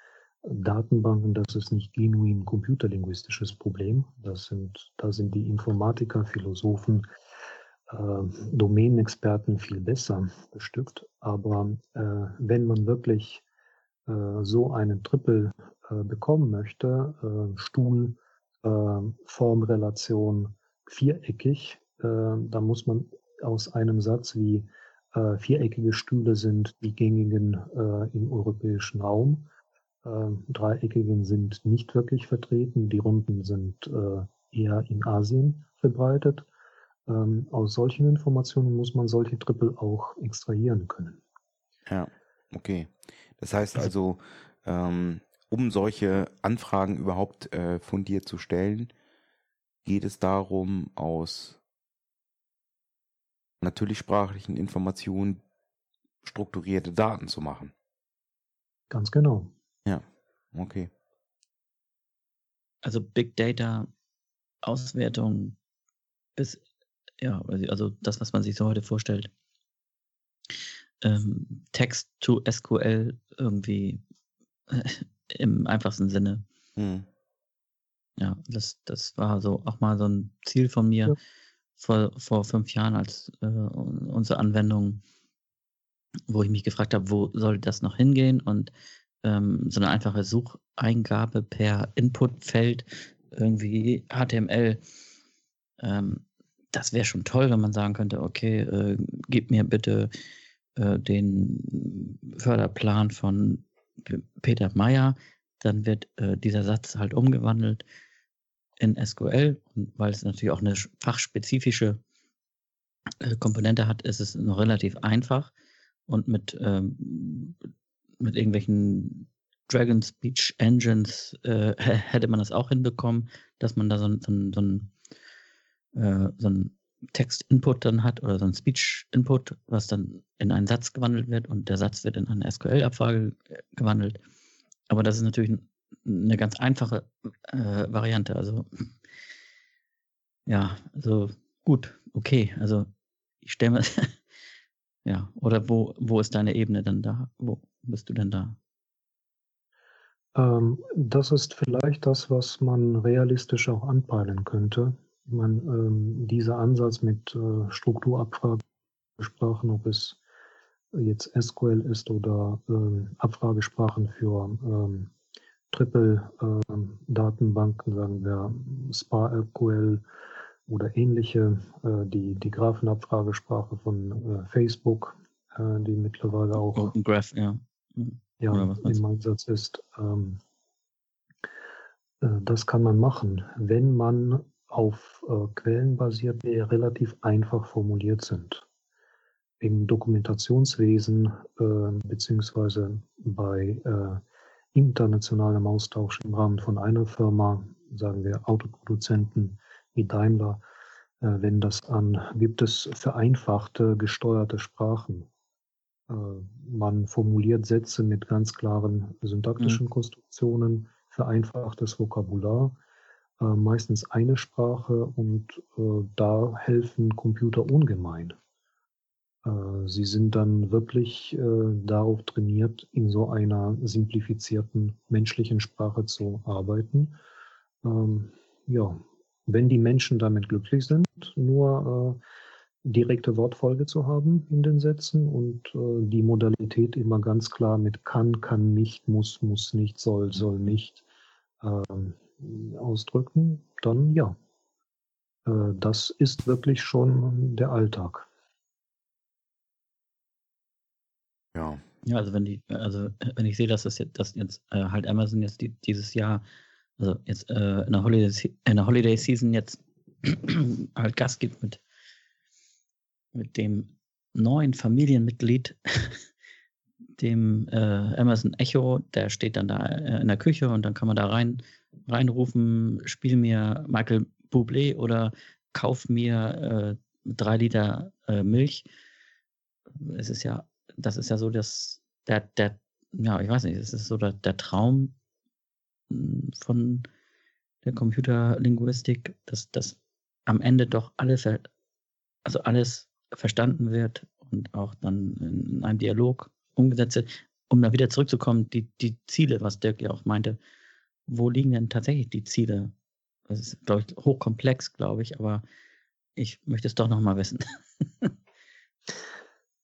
Datenbanken, das ist nicht genuin computerlinguistisches Problem. Das sind, da sind die Informatiker, Philosophen, Domänenexperten viel besser bestückt. Aber wenn man wirklich so einen Triple äh, bekommen möchte, äh, Stuhl, äh, Formrelation viereckig, äh, da muss man aus einem Satz wie äh, viereckige Stühle sind die gängigen äh, im europäischen Raum, äh, dreieckigen sind nicht wirklich vertreten, die runden sind äh, eher in Asien verbreitet. Ähm, aus solchen Informationen muss man solche Triple auch extrahieren können. Ja, okay. Das heißt also, ähm, um solche Anfragen überhaupt äh, fundiert zu stellen, geht es darum, aus natürlich sprachlichen Informationen strukturierte Daten zu machen. Ganz genau. Ja, okay. Also Big Data Auswertung bis, ja, also das, was man sich so heute vorstellt. Ähm, Text to SQL irgendwie im einfachsten Sinne. Mhm. Ja, das, das war so auch mal so ein Ziel von mir ja. vor, vor fünf Jahren als äh, unsere Anwendung, wo ich mich gefragt habe, wo soll das noch hingehen? Und ähm, so eine einfache Sucheingabe per Inputfeld, irgendwie HTML, ähm, das wäre schon toll, wenn man sagen könnte, okay, äh, gib mir bitte äh, den Förderplan von Peter Meyer, dann wird äh, dieser Satz halt umgewandelt in SQL und weil es natürlich auch eine fachspezifische äh, Komponente hat, ist es noch relativ einfach. und mit, ähm, mit irgendwelchen Dragon Speech Engines äh, <laughs> hätte man das auch hinbekommen, dass man da so, so, so, ein, äh, so ein Text-Input dann hat oder so ein Speech-Input, was dann in einen Satz gewandelt wird und der Satz wird in eine SQL-Abfrage äh, gewandelt. Aber das ist natürlich eine ganz einfache äh, Variante. Also ja, also gut, okay. Also ich stelle mir, <laughs> ja, oder wo, wo ist deine Ebene denn da? Wo bist du denn da? Ähm, das ist vielleicht das, was man realistisch auch anpeilen könnte. Man, ähm, dieser Ansatz mit äh, Strukturabfragesprachen, ob es jetzt SQL ist oder ähm, Abfragesprachen für ähm, Triple-Datenbanken, ähm, sagen wir SparSQL oder ähnliche, äh, die, die Graphenabfragesprache von äh, Facebook, äh, die mittlerweile auch Open Graph, ja. Ja im Einsatz ist. Ähm, äh, das kann man machen, wenn man auf äh, Quellen basiert, die relativ einfach formuliert sind. Im Dokumentationswesen äh, beziehungsweise bei äh, internationalem Austausch im Rahmen von einer Firma, sagen wir Autoproduzenten wie Daimler, äh, wenn das an, gibt es vereinfachte, gesteuerte Sprachen. Äh, man formuliert Sätze mit ganz klaren syntaktischen mhm. Konstruktionen, vereinfachtes Vokabular meistens eine Sprache und äh, da helfen Computer ungemein. Äh, sie sind dann wirklich äh, darauf trainiert, in so einer simplifizierten menschlichen Sprache zu arbeiten. Ähm, ja, wenn die Menschen damit glücklich sind, nur äh, direkte Wortfolge zu haben in den Sätzen und äh, die Modalität immer ganz klar mit kann, kann nicht, muss, muss nicht, soll, soll nicht. Ausdrücken, dann ja. Äh, das ist wirklich schon der Alltag. Ja. Ja, also wenn die, also wenn ich sehe, dass das jetzt, dass jetzt äh, halt Amazon jetzt die, dieses Jahr, also jetzt äh, in, der Holiday, in der Holiday Season jetzt <clears throat> halt Gas gibt mit, mit dem neuen Familienmitglied, <laughs> dem äh, Amazon Echo, der steht dann da äh, in der Küche und dann kann man da rein reinrufen, spiel mir Michael Bublé oder kauf mir äh, drei Liter äh, Milch. Es ist ja, das ist ja so, dass der, der, ja, ich weiß nicht, es ist so der, der Traum hm, von der Computerlinguistik, dass das am Ende doch alles, also alles verstanden wird und auch dann in einem Dialog umgesetzt wird, um da wieder zurückzukommen, die, die Ziele, was Dirk ja auch meinte, wo liegen denn tatsächlich die Ziele? Das ist, glaube ich, hochkomplex, glaube ich, aber ich möchte es doch nochmal wissen. <laughs>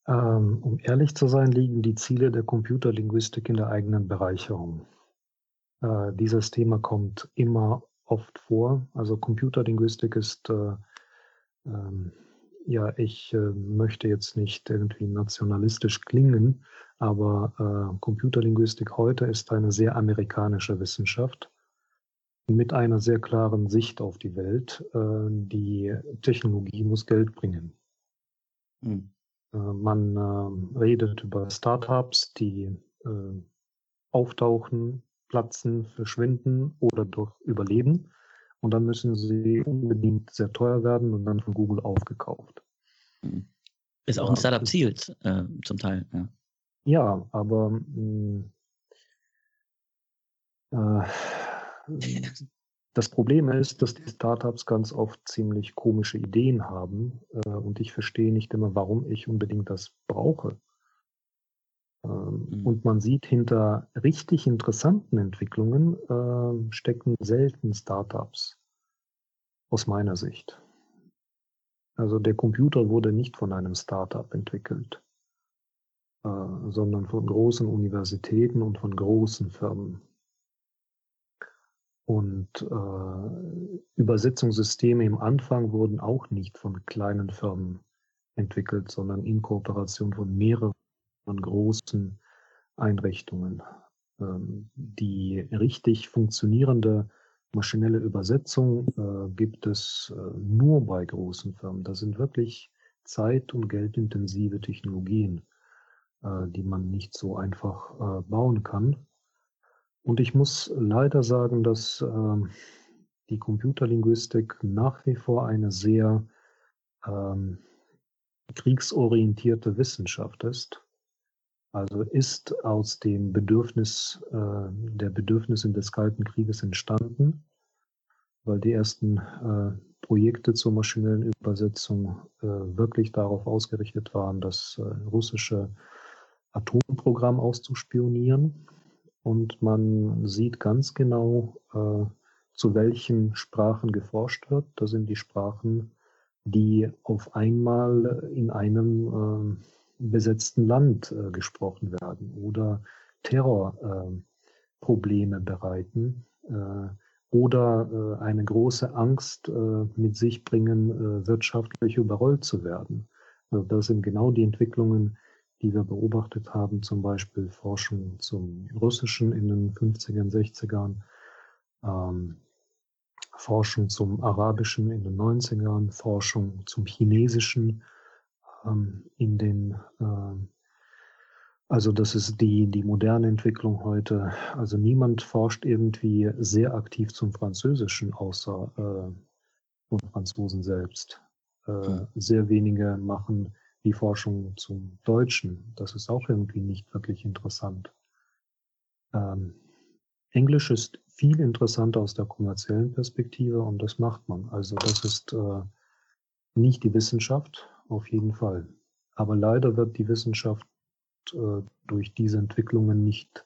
ähm, um ehrlich zu sein, liegen die Ziele der Computerlinguistik in der eigenen Bereicherung. Äh, dieses Thema kommt immer oft vor. Also Computerlinguistik ist, äh, ähm, ja, ich äh, möchte jetzt nicht irgendwie nationalistisch klingen, aber äh, Computerlinguistik heute ist eine sehr amerikanische Wissenschaft mit einer sehr klaren Sicht auf die Welt. Äh, die Technologie muss Geld bringen. Hm. Äh, man äh, redet über Startups, die äh, auftauchen, platzen, verschwinden oder doch überleben. Und dann müssen sie unbedingt sehr teuer werden und dann von Google aufgekauft. Hm. Ist auch ein Startup-Ziel äh, zum Teil, ja. Ja, aber hm, äh, das Problem ist, dass die Startups ganz oft ziemlich komische Ideen haben äh, und ich verstehe nicht immer, warum ich unbedingt das brauche. Ähm, mhm. Und man sieht, hinter richtig interessanten Entwicklungen äh, stecken selten Startups, aus meiner Sicht. Also der Computer wurde nicht von einem Startup entwickelt. Äh, sondern von großen Universitäten und von großen Firmen. Und äh, Übersetzungssysteme im Anfang wurden auch nicht von kleinen Firmen entwickelt, sondern in Kooperation von mehreren großen Einrichtungen. Ähm, die richtig funktionierende maschinelle Übersetzung äh, gibt es äh, nur bei großen Firmen. Das sind wirklich zeit- und geldintensive Technologien. äh, die man nicht so einfach bauen kann. Und ich muss leider sagen, dass äh, die Computerlinguistik nach wie vor eine sehr ähm, kriegsorientierte Wissenschaft ist. Also ist aus dem Bedürfnis, äh, der Bedürfnisse des Kalten Krieges entstanden, weil die ersten äh, Projekte zur maschinellen Übersetzung äh, wirklich darauf ausgerichtet waren, das äh, russische Atomprogramm auszuspionieren. Und man sieht ganz genau, äh, zu welchen Sprachen geforscht wird. Das sind die Sprachen, die auf einmal in einem äh, besetzten Land äh, gesprochen werden oder Terrorprobleme äh, bereiten äh, oder äh, eine große Angst äh, mit sich bringen, wirtschaftlich überrollt zu werden. Also das sind genau die Entwicklungen, die wir beobachtet haben, zum Beispiel Forschung zum Russischen in den 50er, 60ern, ähm, Forschung zum Arabischen in den 90ern, Forschung zum Chinesischen in den, äh, also das ist die, die moderne Entwicklung heute. Also niemand forscht irgendwie sehr aktiv zum Französischen, außer äh, von Franzosen selbst. Äh, hm. Sehr wenige machen die Forschung zum Deutschen. Das ist auch irgendwie nicht wirklich interessant. Ähm, Englisch ist viel interessanter aus der kommerziellen Perspektive und das macht man. Also das ist äh, nicht die Wissenschaft, auf jeden Fall. Aber leider wird die Wissenschaft äh, durch diese Entwicklungen nicht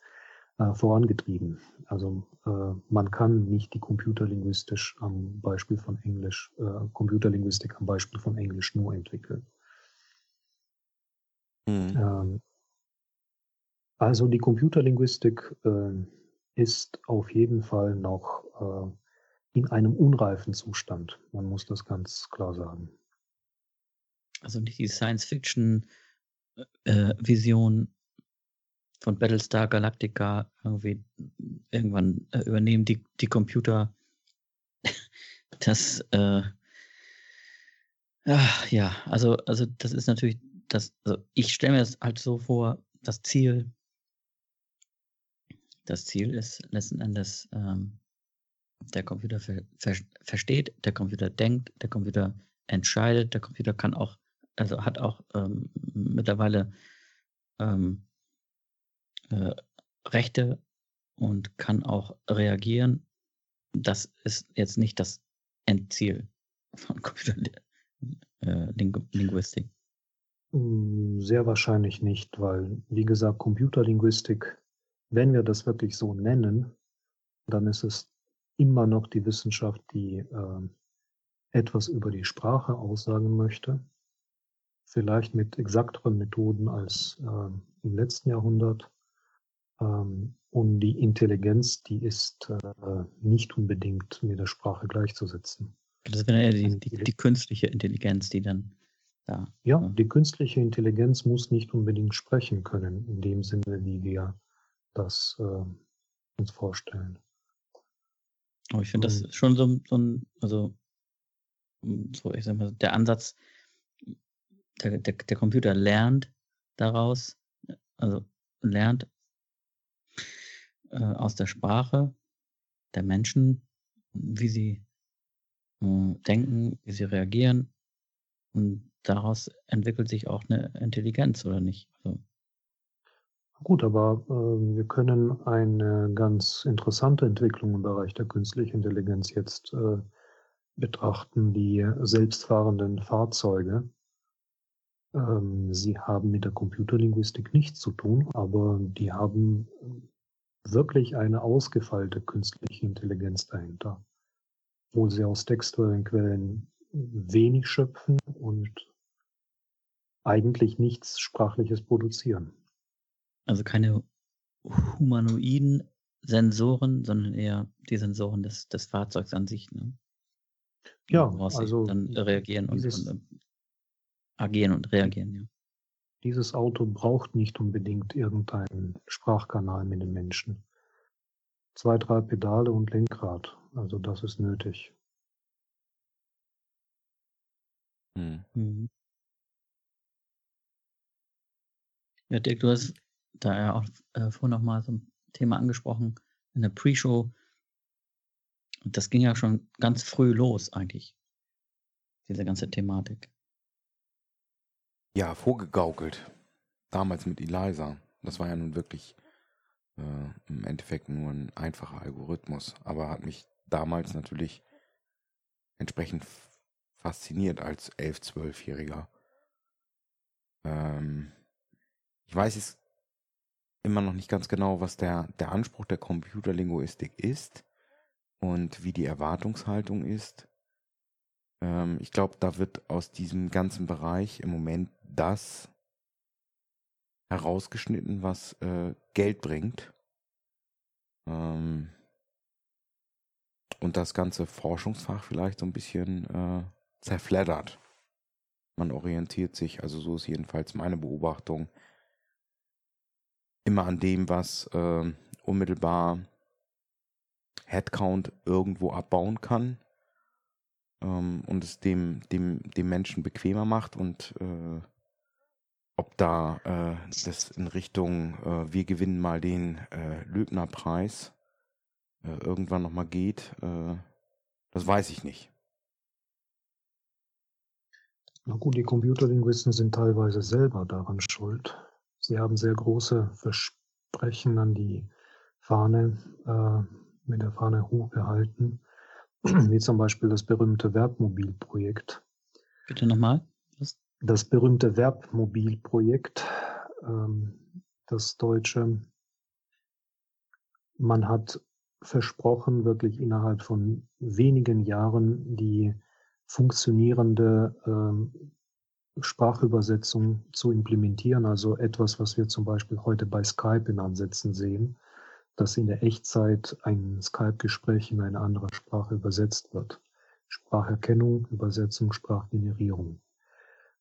äh, vorangetrieben. Also äh, man kann nicht die Computerlinguistisch am Beispiel von Englisch, äh, Computerlinguistik am Beispiel von Englisch nur entwickeln. Mhm. Ähm, also die Computerlinguistik äh, ist auf jeden Fall noch äh, in einem unreifen Zustand. Man muss das ganz klar sagen also nicht die Science-Fiction-Vision äh, von Battlestar Galactica irgendwie irgendwann äh, übernehmen die, die Computer. <laughs> Das äh, ach, ja, also, also das ist natürlich das, also ich stelle mir das halt so vor, das Ziel, das Ziel ist letzten Endes, ähm, der Computer ver, ver, versteht, der Computer denkt, der Computer entscheidet, der Computer kann auch also hat auch ähm, mittlerweile ähm, äh, Rechte und kann auch reagieren. Das ist jetzt nicht das Endziel von <laughs> Computerlinguistik. Äh, hm, Sehr wahrscheinlich nicht, weil, wie gesagt, Computerlinguistik, wenn wir das wirklich so nennen, dann ist es immer noch die Wissenschaft, die äh, etwas über die Sprache aussagen möchte vielleicht mit exakteren Methoden als äh, im letzten Jahrhundert. Ähm, und die Intelligenz, die ist äh, nicht unbedingt mit der Sprache gleichzusetzen. Das wäre eher die, also die, die, künstliche Intelligenz, die dann da. Ja, ja, die künstliche Intelligenz muss nicht unbedingt sprechen können, in dem Sinne, wie wir das äh, uns vorstellen. Aber ich finde, das schon so, so ein, also so, ich sag mal, der Ansatz, der, der, der Computer lernt daraus, also lernt äh, aus der Sprache der Menschen, wie sie äh, denken, wie sie reagieren. Und daraus entwickelt sich auch eine Intelligenz, oder nicht? Also, Gut, aber äh, wir können eine ganz interessante Entwicklung im Bereich der künstlichen Intelligenz jetzt äh, betrachten, die selbstfahrenden Fahrzeuge. Ähm, sie haben mit der Computerlinguistik nichts zu tun, aber die haben wirklich eine ausgefeilte künstliche Intelligenz dahinter, wo sie aus textuellen Quellen wenig schöpfen und eigentlich nichts Sprachliches produzieren. Also keine humanoiden Sensoren, sondern eher die Sensoren des, des Fahrzeugs an sich. Ne? Ja, also dann reagieren und, und agieren und reagieren, ja. Dieses Auto braucht nicht unbedingt irgendeinen Sprachkanal mit den Menschen. Zwei, drei Pedale und Lenkrad, also das ist nötig. Hm. Mhm. Ja, Dirk, du hast da ja auch äh, vorhin nochmal so ein Thema angesprochen in der Pre-Show. Und das ging ja schon ganz früh los eigentlich, diese ganze Thematik. Ja, vorgegaukelt. Damals mit Eliza. Das war ja nun wirklich äh, im Endeffekt nur ein einfacher Algorithmus, aber hat mich damals natürlich entsprechend fasziniert als 11-, 12-Jähriger. Ähm, ich weiß jetzt immer noch nicht ganz genau, was der, der Anspruch der Computerlinguistik ist und wie die Erwartungshaltung ist. Ähm, ich glaube, da wird aus diesem ganzen Bereich im Moment das herausgeschnitten, was äh, Geld bringt. Ähm, und das ganze Forschungsfach vielleicht so ein bisschen äh, zerfleddert. Man orientiert sich, also so ist jedenfalls meine Beobachtung, immer an dem, was äh, unmittelbar Headcount irgendwo abbauen kann ähm, und es dem, dem, dem Menschen bequemer macht und äh, ob da äh, das in Richtung äh, wir gewinnen mal den äh, Löbner-Preis äh, irgendwann nochmal geht, äh, das weiß ich nicht. Na gut, die Computerlinguisten sind teilweise selber daran schuld. Sie haben sehr große Versprechen an die Fahne, äh, mit der Fahne hochgehalten, <clears throat> wie zum Beispiel das berühmte Verbmobilprojekt. Bitte nochmal? Was? Das berühmte Verbmobilprojekt, ähm, das deutsche. Man hat versprochen, wirklich innerhalb von wenigen Jahren die funktionierende ähm, Sprachübersetzung zu implementieren, also etwas, was wir zum Beispiel heute bei Skype in Ansätzen sehen, dass in der Echtzeit ein Skype-Gespräch in eine andere Sprache übersetzt wird. Spracherkennung, Übersetzung, Sprachgenerierung.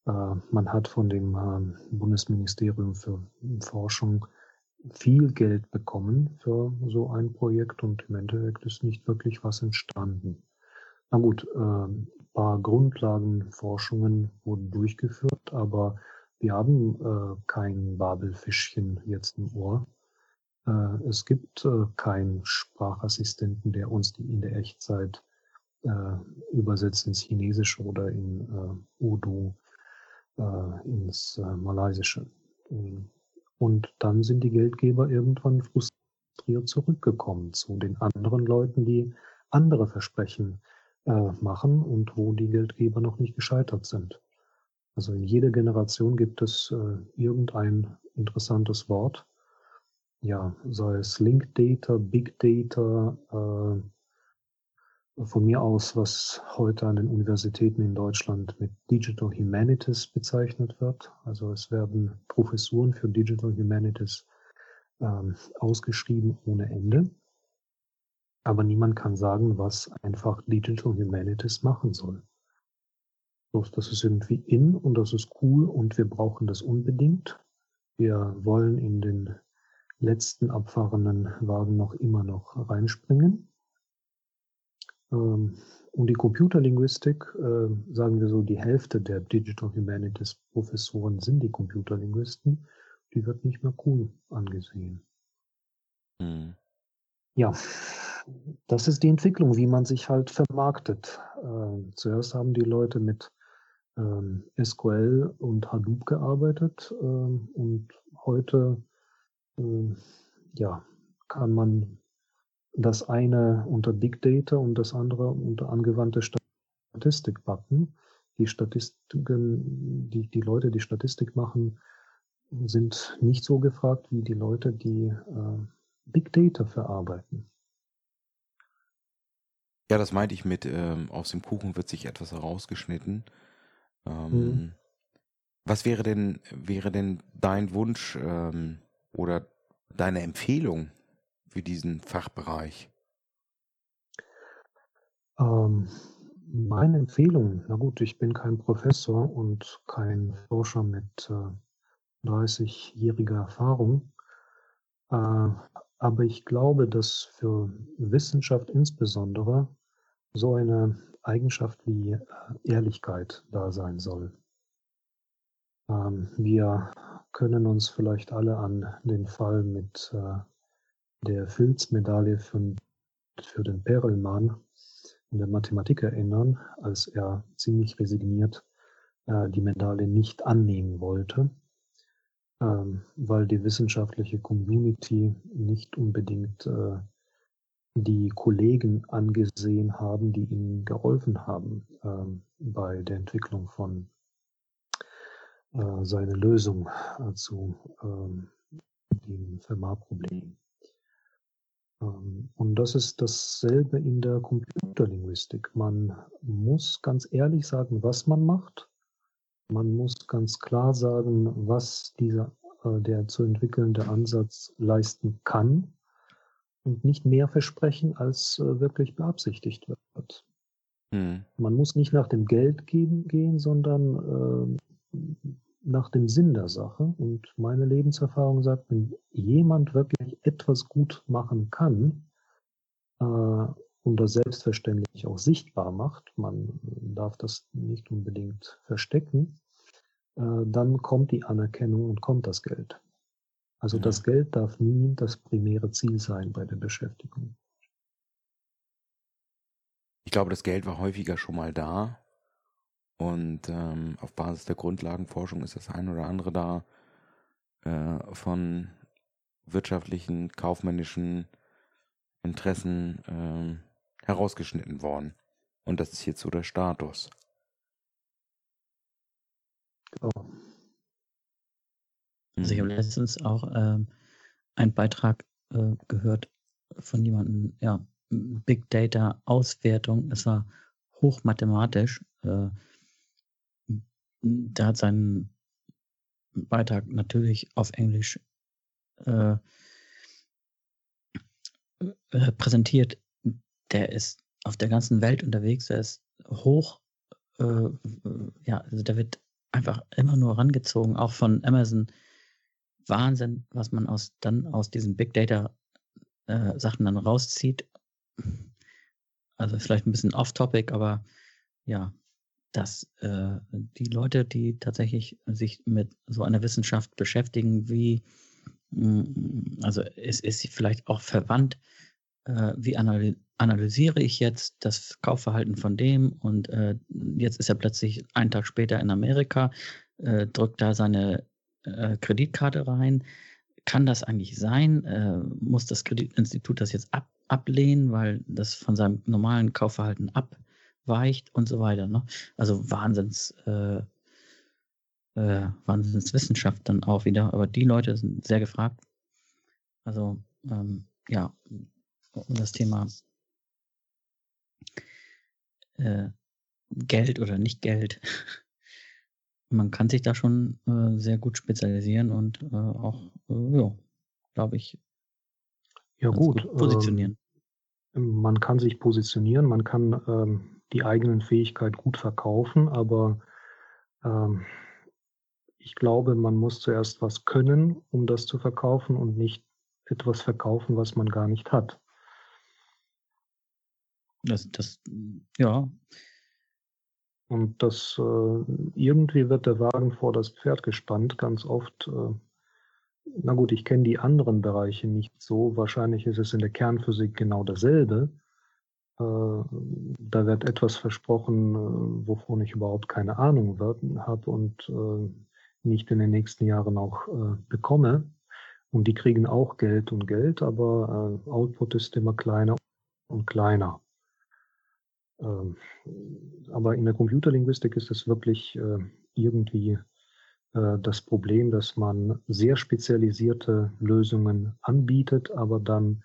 Äh, man hat von dem äh, Bundesministerium für Forschung viel Geld bekommen für so ein Projekt und im Endeffekt ist nicht wirklich was entstanden. Na gut, äh, paar Grundlagenforschungen wurden durchgeführt, aber wir haben äh, kein Babelfischchen jetzt im Ohr. Äh, es gibt äh, keinen Sprachassistenten, der uns die in der Echtzeit äh, übersetzt ins Chinesische oder in Urdu, ins Malaysische. Und dann sind die Geldgeber irgendwann frustriert zurückgekommen zu den anderen Leuten, die andere Versprechen machen und wo die Geldgeber noch nicht gescheitert sind. Also in jeder Generation gibt es irgendein interessantes Wort. Ja, sei es Link Data, Big Data, äh, von mir aus, was heute an den Universitäten in Deutschland mit Digital Humanities bezeichnet wird. Also es werden Professuren für Digital Humanities ähm, ausgeschrieben ohne Ende. Aber niemand kann sagen, was einfach Digital Humanities machen soll. Das ist irgendwie in und das ist cool und wir brauchen das unbedingt. Wir wollen in den letzten abfahrenden Wagen noch immer noch reinspringen. Ähm, und die Computerlinguistik, äh, sagen wir so, die Hälfte der Digital Humanities Professoren sind die Computerlinguisten. Die wird nicht mehr cool angesehen. Mhm. Ja, das ist die Entwicklung, wie man sich halt vermarktet. Äh, zuerst haben die Leute mit ähm, SQL und Hadoop gearbeitet äh, und heute äh, ja, kann man das eine unter Big Data und das andere unter angewandte Statistik packen. Die Statistiken, die, die Leute, die Statistik machen, sind nicht so gefragt wie die Leute, die äh, Big Data verarbeiten. Ja, das meinte ich mit, ähm, aus dem Kuchen wird sich etwas herausgeschnitten. Ähm, mhm. Was wäre denn, wäre denn dein Wunsch ähm, oder deine Empfehlung für diesen Fachbereich? Ähm, meine Empfehlung, na gut, ich bin kein Professor und kein Forscher mit äh, 30-jähriger Erfahrung, äh, aber ich glaube, dass für Wissenschaft insbesondere so eine Eigenschaft wie äh, Ehrlichkeit da sein soll. Ähm, wir können uns vielleicht alle an den Fall mit äh, der Filzmedaille für, für den Perelmann in der Mathematik erinnern, als er ziemlich resigniert äh, die Medaille nicht annehmen wollte, ähm, weil die wissenschaftliche Community nicht unbedingt äh, die Kollegen angesehen haben, die ihnen geholfen haben ähm, bei der Entwicklung von äh, seiner Lösung äh, zu ähm, dem Fermat-Problem. Ähm, und das ist dasselbe in der Computerlinguistik. Man muss ganz ehrlich sagen, was man macht. Man muss ganz klar sagen, was dieser, äh, der zu entwickelnde Ansatz leisten kann und nicht mehr versprechen, als äh, wirklich beabsichtigt wird. Hm. Man muss nicht nach dem Geld gehen, sondern äh, nach dem Sinn der Sache. Und meine Lebenserfahrung sagt, wenn jemand wirklich etwas gut machen kann äh, und das selbstverständlich auch sichtbar macht, man darf das nicht unbedingt verstecken, äh, dann kommt die Anerkennung und kommt das Geld. Also ja. das Geld darf nie das primäre Ziel sein bei der Beschäftigung. Ich glaube, das Geld war häufiger schon mal da. Und ähm, auf Basis der Grundlagenforschung ist das ein oder andere da äh, von wirtschaftlichen, kaufmännischen Interessen äh, herausgeschnitten worden. Und das ist jetzt so der Status. Genau. Also ich habe letztens auch ähm, einen Beitrag äh, gehört von jemandem, ja, Big Data Auswertung. Es war hochmathematisch. Äh, der hat seinen Beitrag natürlich auf Englisch äh, äh, präsentiert. Der ist auf der ganzen Welt unterwegs. Der ist hoch, äh, ja, also der wird einfach immer nur rangezogen, auch von Amazon Wahnsinn, was man aus dann aus diesen Big Data äh, Sachen dann rauszieht. Also vielleicht ein bisschen off-topic, aber ja, dass äh, die Leute, die tatsächlich sich mit so einer Wissenschaft beschäftigen, wie, mh, mm, also es ist vielleicht auch verwandt, äh, wie analysiere ich jetzt das Kaufverhalten von dem und äh, jetzt ist er plötzlich einen Tag später in Amerika, äh, drückt da seine äh, Kreditkarte rein. Kann das eigentlich sein? Äh, muss das Kreditinstitut das jetzt ab, ablehnen, weil das von seinem normalen Kaufverhalten abweicht und so weiter? Ne? Also Wahnsinns, äh, äh, Wahnsinnswissenschaft dann auch wieder. Aber die Leute sind sehr gefragt. Also ähm, ja, um das Thema äh, Geld oder nicht Geld <laughs> man kann sich da schon äh, sehr gut spezialisieren und äh, auch, äh, ja, glaube ich, ja, gut, gut positionieren. Ähm, man kann sich positionieren, man kann ähm, die eigenen Fähigkeiten gut verkaufen, aber ähm, ich glaube, man muss zuerst was können, um das zu verkaufen und nicht etwas verkaufen, was man gar nicht hat. Das, das, ja, und das äh, irgendwie wird der Wagen vor das Pferd gespannt, ganz oft. Äh, na gut, ich kenne die anderen Bereiche nicht so. Wahrscheinlich ist es in der Kernphysik genau dasselbe. Äh, da wird etwas versprochen, äh, wovon ich überhaupt keine Ahnung habe und äh, nicht in den nächsten Jahren auch bekomme. Und die kriegen auch Geld und Geld, aber Output ist immer kleiner und kleiner. Ähm, aber in der Computerlinguistik ist es wirklich irgendwie das Problem, dass man sehr spezialisierte Lösungen anbietet, aber dann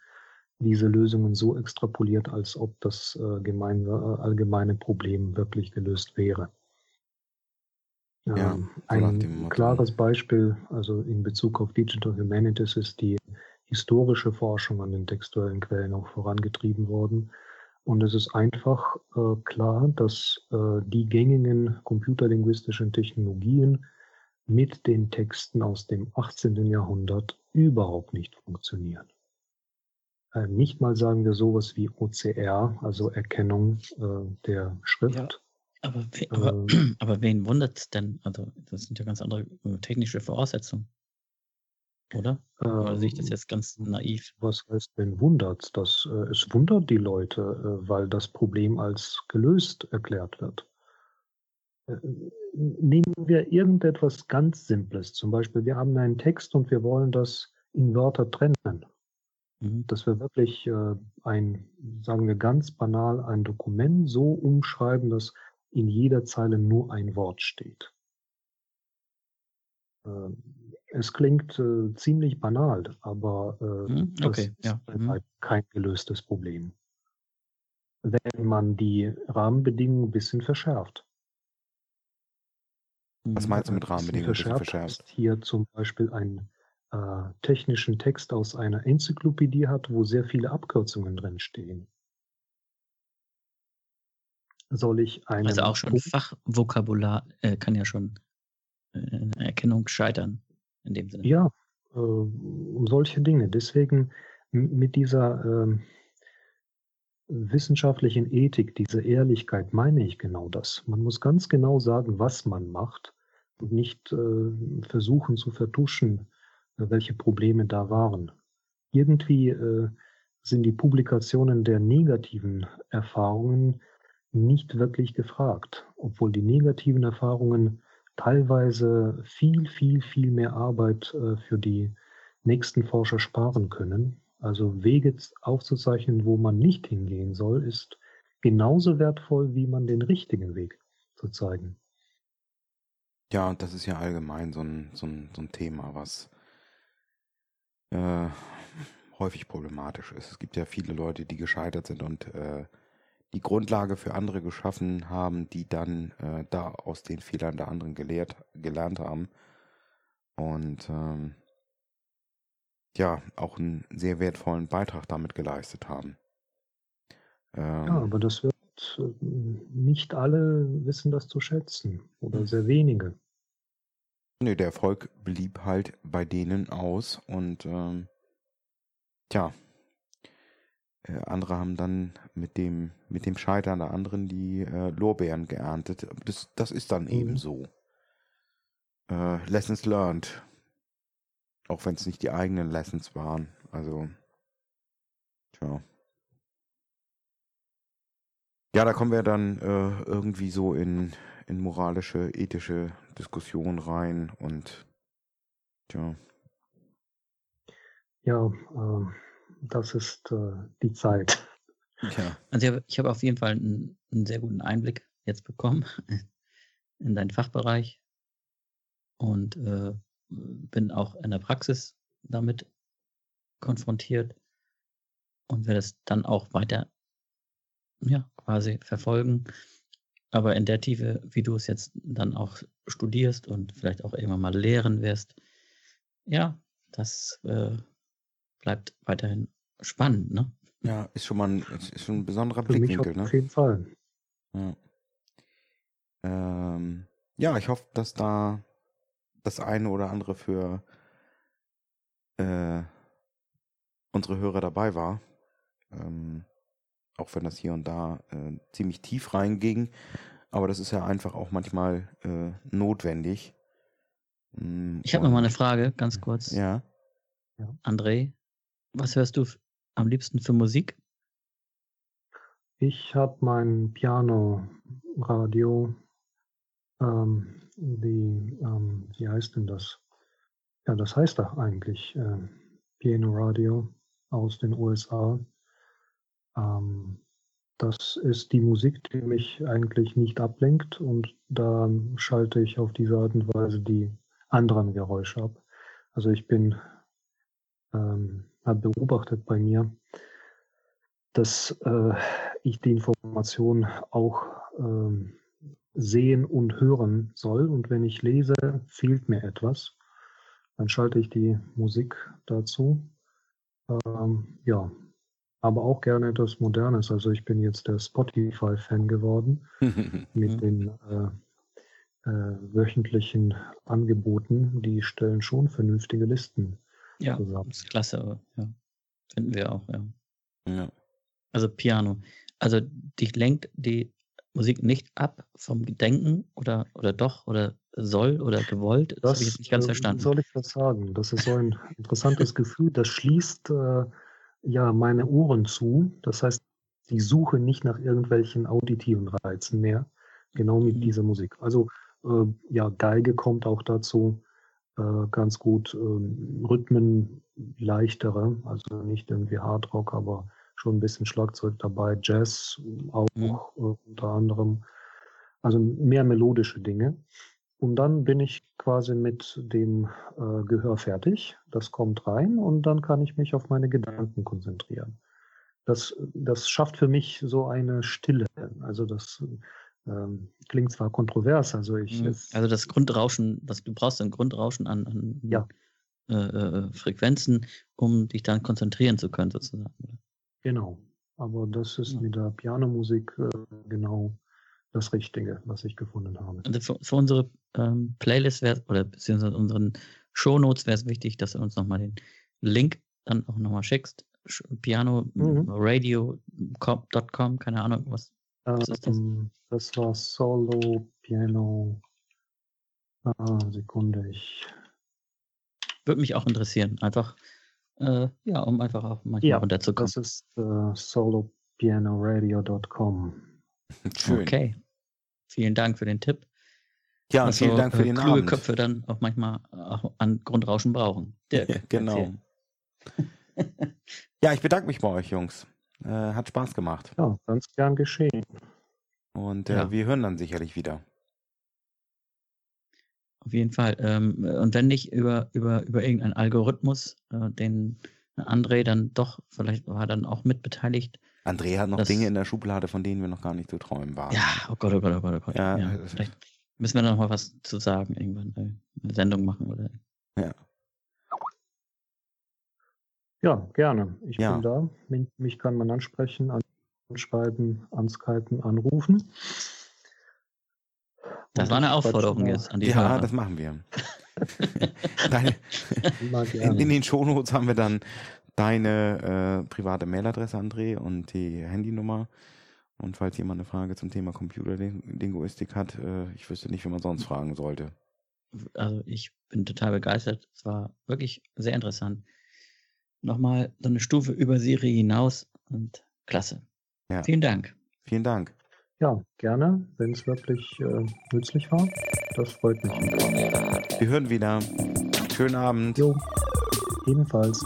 diese Lösungen so extrapoliert, als ob das äh, gemeine, allgemeine Problem wirklich gelöst wäre. Ja, ähm, ein klares Beispiel, also in Bezug auf Digital Humanities, ist die historische Forschung an den textuellen Quellen auch vorangetrieben worden. Und es ist einfach äh, klar, dass äh, die gängigen computerlinguistischen Technologien mit den Texten aus dem 18. Jahrhundert überhaupt nicht funktionieren. Äh, nicht mal sagen wir sowas wie OCR, also Erkennung äh, der Schrift. Ja, aber, we aber, ähm. <clears throat> aber wen wundert es denn? Also das sind ja ganz andere äh, technische Voraussetzungen. oder? Oder sehe ich das jetzt ganz naiv? Was heißt denn wundert? Das, äh, es wundert die Leute, äh, weil das Problem als gelöst erklärt wird. Äh, nehmen wir irgendetwas ganz Simples. Zum Beispiel, wir haben einen Text und wir wollen das in Wörter trennen. Mhm. Dass wir wirklich äh, ein, sagen wir ganz banal, ein Dokument so umschreiben, dass in jeder Zeile nur ein Wort steht. Äh, es klingt äh, ziemlich banal, aber äh, mhm, okay, das ja. ist halt kein gelöstes Problem. Wenn man die Rahmenbedingungen ein bisschen verschärft. Was meinst du mit Rahmenbedingungen verschärft? verschärft? Hier zum Beispiel einen äh, technischen Text aus einer Enzyklopädie hat, wo sehr viele Abkürzungen drin stehen. Soll ich einen Also auch schon Fachvokabular äh, kann ja schon äh, Erkennung scheitern in dem Sinne. Ja, äh, um solche Dinge. Deswegen mit dieser äh, wissenschaftlichen Ethik, diese Ehrlichkeit meine ich genau das. Man muss ganz genau sagen, was man macht und nicht äh, versuchen zu vertuschen, welche Probleme da waren. Irgendwie äh, sind die Publikationen der negativen Erfahrungen nicht wirklich gefragt, obwohl die negativen Erfahrungen teilweise viel, viel, viel mehr Arbeit äh, für die nächsten Forscher sparen können. Also Wege aufzuzeichnen, wo man nicht hingehen soll, ist genauso wertvoll, wie man den richtigen Weg zu zeigen. Ja, und das ist ja allgemein so ein, so ein, so ein Thema, was äh, häufig problematisch ist. Es gibt ja viele Leute, die gescheitert sind und äh, die Grundlage für andere geschaffen haben, die dann äh, da aus den Fehlern der anderen gelehrt, gelernt haben. Und ähm, ja, auch einen sehr wertvollen Beitrag damit geleistet haben. Ähm, ja, aber das wird äh, nicht alle wissen das zu schätzen oder sehr wenige. Nee, der Erfolg blieb halt bei denen aus und ähm, tja, äh, andere haben dann mit dem, mit dem Scheitern der anderen die äh, Lorbeeren geerntet. Das, das ist dann mhm. eben so. Äh, Lessons learned. Auch wenn es nicht die eigenen Lessons waren. Also, tja. Ja, da kommen wir dann äh, irgendwie so in, in moralische, ethische Diskussionen rein und tja. Ja, äh, das ist äh, die Zeit. Ja. Also ich habe, ich habe auf jeden Fall einen, einen, sehr guten Einblick jetzt bekommen <laughs> in deinen Fachbereich und äh, bin auch in der Praxis damit konfrontiert und werde es dann auch weiter ja, quasi verfolgen. Aber in der Tiefe, wie du es jetzt dann auch studierst und vielleicht auch irgendwann mal lehren wirst, ja, das äh, bleibt weiterhin spannend, ne? Ja, ist schon mal ein, ist schon ein besonderer Für Blickwinkel, ne? Auf jeden Fall. Ja. Ähm, ja, ich hoffe, dass da das eine oder andere für äh, unsere Hörer dabei war. Ähm, auch wenn das hier und da äh, ziemlich tief reinging. Aber das ist ja einfach auch manchmal äh, notwendig. Mm, ich habe noch mal eine Frage, ganz kurz. Ja. André, was hörst du am liebsten für Musik? Ich habe mein Piano-Radio, ähm, die, ähm, wie heißt denn das? Ja, das heißt da eigentlich äh, Piano-Radio aus den USA. Ähm, das ist die Musik, die mich eigentlich nicht ablenkt und da schalte ich auf diese Art und Weise die anderen Geräusche ab. Also ich bin ähm, beobachtet bei mir, dass äh, ich die Information auch ähm, sehen und hören soll. Und wenn ich lese, fehlt mir etwas. Dann schalte ich die Musik dazu. Ähm, ja, aber auch gerne etwas Modernes. Also ich bin jetzt der Spotify-Fan geworden <laughs> mit den äh, äh, wöchentlichen Angeboten. Die stellen schon vernünftige Listen ja, zusammen. ist klasse, ja. Finden wir auch, ja. Ja. Also Piano. Also dich lenkt die Musik nicht ab vom Gedenken oder, oder doch? Oder soll oder gewollt? Das, das habe ich jetzt nicht ganz äh, verstanden. soll ich das sagen? Das ist so ein interessantes <laughs> Gefühl. Das schließt äh, ja meine Ohren zu. Das heißt, die Suche nicht nach irgendwelchen auditiven Reizen mehr. Genau mit mhm. dieser Musik. Also äh, ja, Geige kommt auch dazu äh, ganz gut. Ähm, Rhythmen leichtere, also nicht irgendwie Hardrock, aber schon ein bisschen Schlagzeug dabei, Jazz auch mhm. äh, unter anderem. Also mehr melodische Dinge. Und dann bin ich quasi mit dem äh, Gehör fertig. Das kommt rein und dann kann ich mich auf meine Gedanken konzentrieren. Das, das schafft für mich so eine Stille. Also das ähm, klingt zwar kontrovers, also ich. Mhm. Also das Grundrauschen, das, du brauchst ein Grundrauschen an, an ja. äh, äh, Frequenzen, um dich dann konzentrieren zu können, sozusagen. Genau. Aber das ist ja. mit der Pianomusik äh, genau das Richtige, was ich gefunden habe. Also für, für unsere ähm, Playlist wäre oder beziehungsweise unseren Shownotes wäre es wichtig, dass du uns nochmal den Link dann auch nochmal schickst. Piano mhm. radio.com, keine Ahnung, was, was ist das? Ähm, das war Solo Piano. Ah, Sekunde, ich. Würde mich auch interessieren. Einfach, äh, ja, um einfach auch manchmal ja, runterzukommen. Das ist äh, solopianoradio.com. Schön. Okay. Vielen Dank für den Tipp. Ja, und also, vielen Dank für äh, den kluge Abend. Köpfe dann auch manchmal auch an Grundrauschen brauchen. Dirk, ja, genau. <laughs> ja, ich bedanke mich bei euch, Jungs. Äh, hat Spaß gemacht. Ja, ganz gern geschehen. Und äh, ja. wir hören dann sicherlich wieder. Auf jeden Fall. Ähm, und wenn nicht über, über, über irgendeinen Algorithmus, äh, den André dann doch, vielleicht war dann auch mitbeteiligt, Andrea hat noch das, Dinge in der Schublade, von denen wir noch gar nicht zu träumen waren. Ja, oh Gott, oh Gott, oh Gott, oh Gott. Ja, ja vielleicht müssen wir noch mal was zu sagen, irgendwann äh, eine Sendung machen oder. Ja. Ja, gerne. Ich ja. bin da. Mich, mich, kann man ansprechen, anschreiben, anskypen, anrufen. Das war eine Aufforderung jetzt an die Ja, Hörer. das machen wir. <laughs> Deine, in, in, den Shownotes haben wir dann deine äh, private Mailadresse, André, und die Handynummer. Und falls jemand eine Frage zum Thema Computerlinguistik hat, äh, ich wüsste nicht, wie man sonst fragen sollte. Also ich bin total begeistert. Es war wirklich sehr interessant. Nochmal so eine Stufe über Siri hinaus und klasse. Ja. Vielen Dank. Vielen Dank. Ja, gerne, wenn es wirklich äh, nützlich war. Das freut mich. Wir hören wieder. Schönen Abend. Jo, ebenfalls.